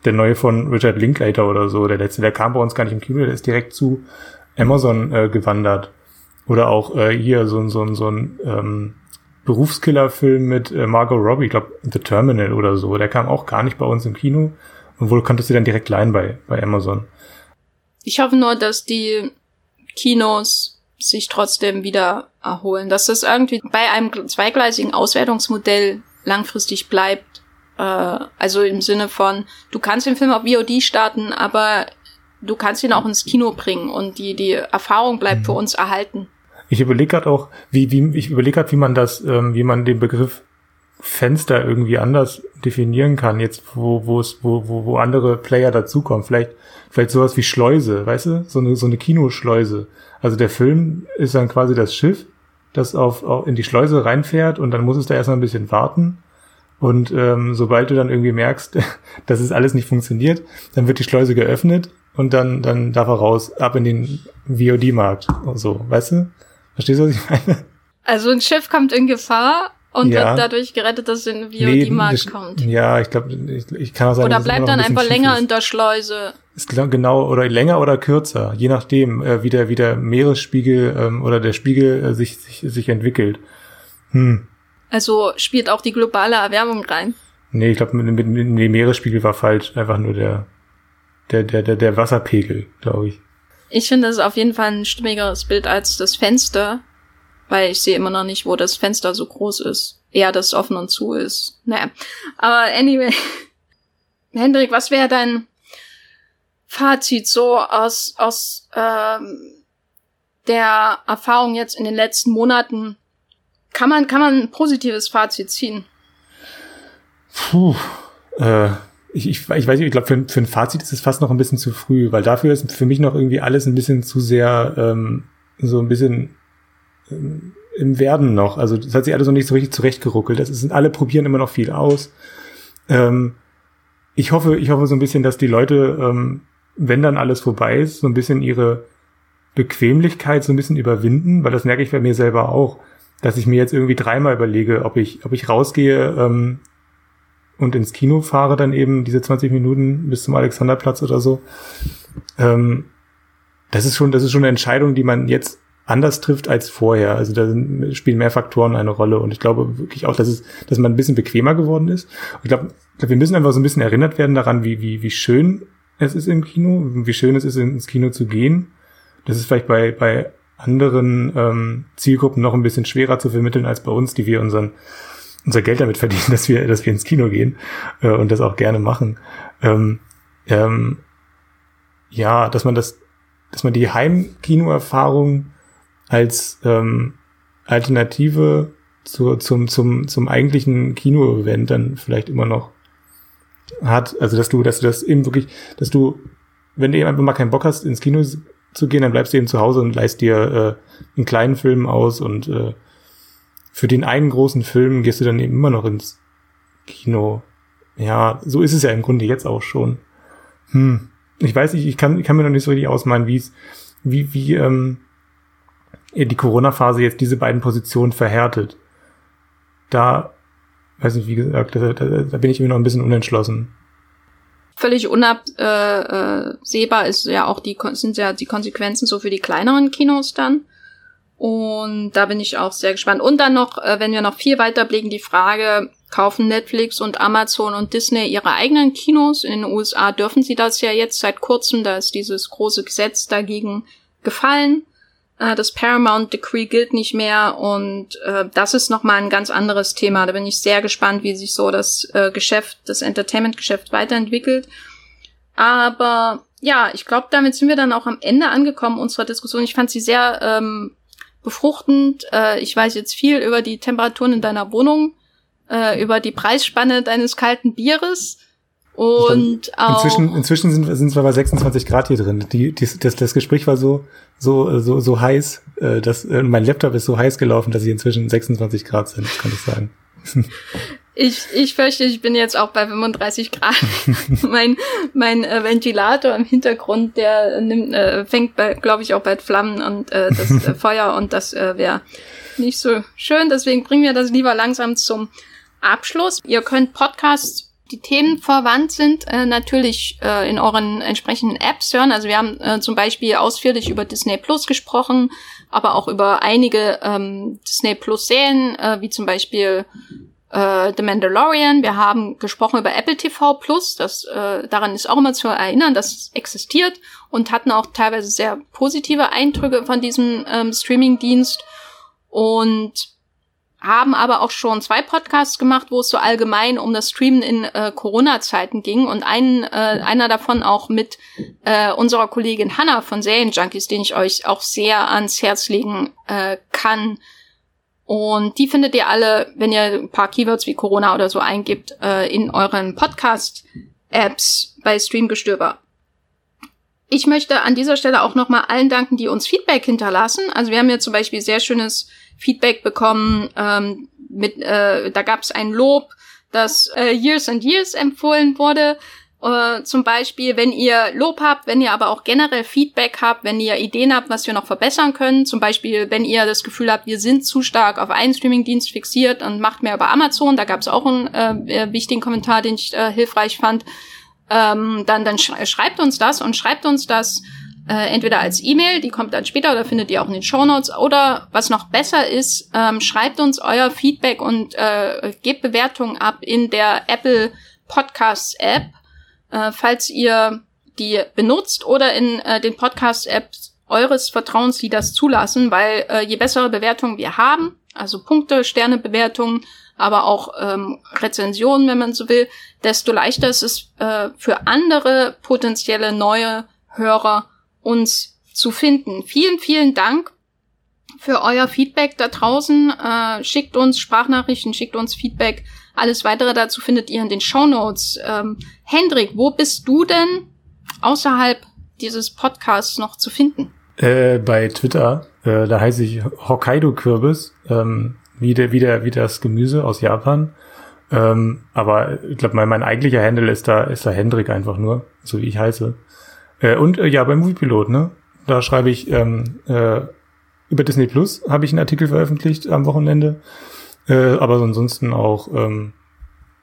der neue von Richard Linklater oder so, der letzte, der kam bei uns gar nicht im Kino, der ist direkt zu Amazon äh, gewandert. Oder auch äh, hier so, so, so ein ähm, Berufskillerfilm mit äh, Margot Robbie, ich glaube The Terminal oder so. Der kam auch gar nicht bei uns im Kino und wohl konntest du dann direkt leihen bei, bei Amazon. Ich hoffe nur, dass die Kinos sich trotzdem wieder erholen, dass das irgendwie bei einem zweigleisigen Auswertungsmodell langfristig bleibt. Äh, also im Sinne von, du kannst den Film auf VOD starten, aber du kannst ihn auch ins Kino bringen und die, die Erfahrung bleibt mhm. für uns erhalten. Ich überlege gerade auch, wie, wie, ich überlege gerade, wie man das, ähm, wie man den Begriff Fenster irgendwie anders definieren kann, jetzt wo, wo es, wo, wo, wo andere Player dazukommen. Vielleicht, vielleicht sowas wie Schleuse, weißt du? So eine, so eine Kinoschleuse. Also der Film ist dann quasi das Schiff, das auf, auf in die Schleuse reinfährt und dann muss es da erstmal ein bisschen warten. Und ähm, sobald du dann irgendwie merkst, dass es alles nicht funktioniert, dann wird die Schleuse geöffnet und dann, dann darf er raus, ab in den VOD-Markt. So, weißt du? Verstehst du, was ich meine? Also ein Schiff kommt in Gefahr und ja. wird dadurch gerettet, dass es in VOD-Markt nee, kommt. Ja, ich glaube, ich, ich kann auch sagen, Oder bleibt dann ein einfach länger ist. in der Schleuse. Ist genau, oder länger oder kürzer, je nachdem, äh, wie der, wie der Meeresspiegel ähm, oder der Spiegel äh, sich, sich, sich entwickelt. Hm. Also spielt auch die globale Erwärmung rein. Nee, ich glaube, mit, mit, mit, dem Meeresspiegel war falsch. Einfach nur der, der, der, der, der Wasserpegel, glaube ich. Ich finde das auf jeden Fall ein stimmigeres Bild als das Fenster, weil ich sehe immer noch nicht, wo das Fenster so groß ist. Eher das offen und zu ist. Naja. Aber anyway. Hendrik, was wäre dein Fazit so aus, aus ähm, der Erfahrung jetzt in den letzten Monaten? Kann man, kann man ein positives Fazit ziehen? Puh, äh, ich, ich, ich weiß nicht, ich glaube, für, für ein Fazit ist es fast noch ein bisschen zu früh, weil dafür ist für mich noch irgendwie alles ein bisschen zu sehr ähm, so ein bisschen ähm, im Werden noch. Also das hat sich alles noch nicht so richtig zurechtgeruckelt. Das sind alle probieren immer noch viel aus. Ähm, ich hoffe, ich hoffe so ein bisschen, dass die Leute, ähm, wenn dann alles vorbei ist, so ein bisschen ihre Bequemlichkeit so ein bisschen überwinden, weil das merke ich bei mir selber auch, dass ich mir jetzt irgendwie dreimal überlege, ob ich, ob ich rausgehe ähm, und ins Kino fahre dann eben diese 20 Minuten bis zum Alexanderplatz oder so. Ähm, das ist schon, das ist schon eine Entscheidung, die man jetzt anders trifft als vorher. Also da spielen mehr Faktoren eine Rolle und ich glaube wirklich auch, dass es, dass man ein bisschen bequemer geworden ist. Und ich glaube, glaub, wir müssen einfach so ein bisschen erinnert werden daran, wie, wie, wie schön es ist im Kino, wie schön es ist, ins Kino zu gehen. Das ist vielleicht bei, bei anderen ähm, Zielgruppen noch ein bisschen schwerer zu vermitteln als bei uns, die wir unseren unser Geld damit verdienen, dass wir, dass wir ins Kino gehen äh, und das auch gerne machen. Ähm, ähm, ja, dass man das, dass man die Heimkinoerfahrung als ähm, Alternative zu, zum, zum, zum eigentlichen Kino-Event dann vielleicht immer noch hat. Also dass du, dass du das eben wirklich, dass du, wenn du eben einfach mal keinen Bock hast, ins Kino zu gehen, dann bleibst du eben zu Hause und leist dir äh, einen kleinen Film aus und äh, für den einen großen Film gehst du dann eben immer noch ins Kino. Ja, so ist es ja im Grunde jetzt auch schon. Hm. Ich weiß nicht, ich kann, ich kann mir noch nicht so richtig ausmalen, wie es, wie, wie, ähm, die Corona-Phase jetzt diese beiden Positionen verhärtet. Da, weiß nicht, wie gesagt, da, da, da bin ich immer noch ein bisschen unentschlossen. Völlig unabsehbar ist ja auch die, sind ja die Konsequenzen so für die kleineren Kinos dann. Und da bin ich auch sehr gespannt. Und dann noch, äh, wenn wir noch viel weiter blicken, die Frage, kaufen Netflix und Amazon und Disney ihre eigenen Kinos? In den USA dürfen sie das ja jetzt seit kurzem, da ist dieses große Gesetz dagegen gefallen. Äh, das Paramount Decree gilt nicht mehr und äh, das ist nochmal ein ganz anderes Thema. Da bin ich sehr gespannt, wie sich so das Geschäft, das Entertainment-Geschäft weiterentwickelt. Aber ja, ich glaube, damit sind wir dann auch am Ende angekommen unserer Diskussion. Ich fand sie sehr ähm, befruchtend. Äh, ich weiß jetzt viel über die Temperaturen in deiner Wohnung, äh, über die Preisspanne deines kalten Bieres. Und glaub, auch inzwischen, inzwischen sind, sind wir bei 26 Grad hier drin. Die, die, das, das Gespräch war so, so, so, so heiß, äh, dass äh, mein Laptop ist so heiß gelaufen, dass sie inzwischen 26 Grad sind, kann ich sagen. Ich, ich fürchte, ich bin jetzt auch bei 35 Grad. mein mein äh, Ventilator im Hintergrund, der nimmt, äh, fängt, glaube ich, auch bald Flammen und äh, das äh, Feuer und das äh, wäre nicht so schön. Deswegen bringen wir das lieber langsam zum Abschluss. Ihr könnt Podcasts, die Themen verwandt sind, äh, natürlich äh, in euren entsprechenden Apps hören. Also wir haben äh, zum Beispiel ausführlich über Disney Plus gesprochen, aber auch über einige ähm, Disney Plus Serien, äh, wie zum Beispiel äh, The Mandalorian. Wir haben gesprochen über Apple TV Plus. Das, äh, daran ist auch immer zu erinnern, dass es existiert und hatten auch teilweise sehr positive Eindrücke von diesem ähm, Streaming-Dienst und haben aber auch schon zwei Podcasts gemacht, wo es so allgemein um das Streamen in äh, Corona-Zeiten ging und einen, äh, einer davon auch mit äh, unserer Kollegin Hannah von Serienjunkies, den ich euch auch sehr ans Herz legen äh, kann, und die findet ihr alle, wenn ihr ein paar Keywords wie Corona oder so eingibt, äh, in euren Podcast-Apps bei Streamgestöber. Ich möchte an dieser Stelle auch nochmal allen danken, die uns Feedback hinterlassen. Also wir haben ja zum Beispiel sehr schönes Feedback bekommen. Ähm, mit, äh, da gab es ein Lob, das äh, Years and Years empfohlen wurde. Äh, zum Beispiel, wenn ihr Lob habt, wenn ihr aber auch generell Feedback habt, wenn ihr Ideen habt, was wir noch verbessern können. Zum Beispiel, wenn ihr das Gefühl habt, wir sind zu stark auf einen Streamingdienst fixiert und macht mehr über Amazon. Da gab es auch einen äh, wichtigen Kommentar, den ich äh, hilfreich fand. Ähm, dann dann sch schreibt uns das und schreibt uns das äh, entweder als E-Mail, die kommt dann später oder findet ihr auch in den Show Notes oder was noch besser ist, ähm, schreibt uns euer Feedback und äh, gebt Bewertungen ab in der Apple Podcasts App äh, falls ihr die benutzt oder in äh, den Podcast-Apps eures Vertrauens, die das zulassen, weil äh, je bessere Bewertungen wir haben, also Punkte, Sternebewertungen, aber auch ähm, Rezensionen, wenn man so will, desto leichter ist es äh, für andere potenzielle neue Hörer uns zu finden. Vielen, vielen Dank für euer Feedback da draußen. Äh, schickt uns Sprachnachrichten, schickt uns Feedback alles weitere dazu findet ihr in den Show Notes. Ähm, Hendrik, wo bist du denn außerhalb dieses Podcasts noch zu finden? Äh, bei Twitter. Äh, da heiße ich Hokkaido-Kürbis. Ähm, wie, der, wie, der, wie das Gemüse aus Japan. Ähm, aber ich glaube, mein, mein eigentlicher Handle ist da, ist da Hendrik einfach nur, so wie ich heiße. Äh, und äh, ja, beim Moviepilot, ne? Da schreibe ich ähm, äh, über Disney Plus habe ich einen Artikel veröffentlicht am Wochenende. Äh, aber ansonsten auch, ähm,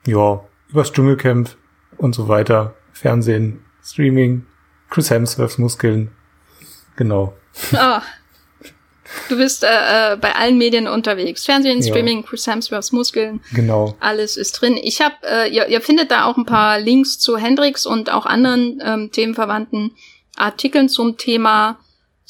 ja, übers Dschungelcamp und so weiter. Fernsehen, Streaming, Chris Hemsworths Muskeln. Genau. Ah. Du bist äh, äh, bei allen Medien unterwegs. Fernsehen, Streaming, ja. Chris Hemsworths Muskeln. Genau. Alles ist drin. Ich habe, äh, ihr, ihr findet da auch ein paar Links zu Hendrix und auch anderen ähm, themenverwandten Artikeln zum Thema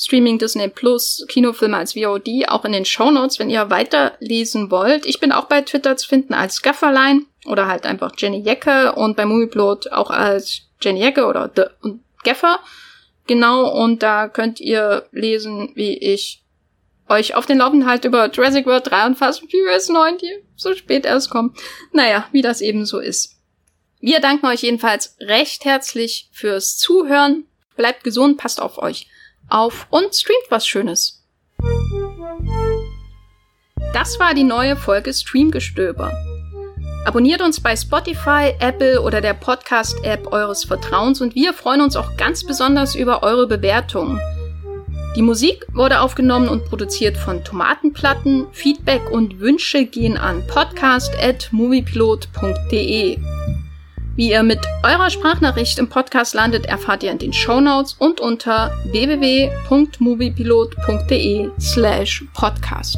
Streaming Disney Plus, Kinofilme als VOD, auch in den Show Notes, wenn ihr weiterlesen wollt. Ich bin auch bei Twitter zu finden als Gafferlein oder halt einfach Jenny Jecke und bei Movieplot auch als Jenny Jecke oder The und Gaffer. Genau, und da könnt ihr lesen, wie ich euch auf den Laufenden halte über Jurassic World 3 und Fast and Furious 9, die so spät erst kommen. Naja, wie das eben so ist. Wir danken euch jedenfalls recht herzlich fürs Zuhören. Bleibt gesund, passt auf euch auf und streamt was Schönes. Das war die neue Folge Streamgestöber. Abonniert uns bei Spotify, Apple oder der Podcast-App eures Vertrauens und wir freuen uns auch ganz besonders über eure Bewertungen. Die Musik wurde aufgenommen und produziert von Tomatenplatten. Feedback und Wünsche gehen an podcast.moviepilot.de. Wie ihr mit eurer Sprachnachricht im Podcast landet, erfahrt ihr in den Show Notes und unter www.moviepilot.de slash podcast.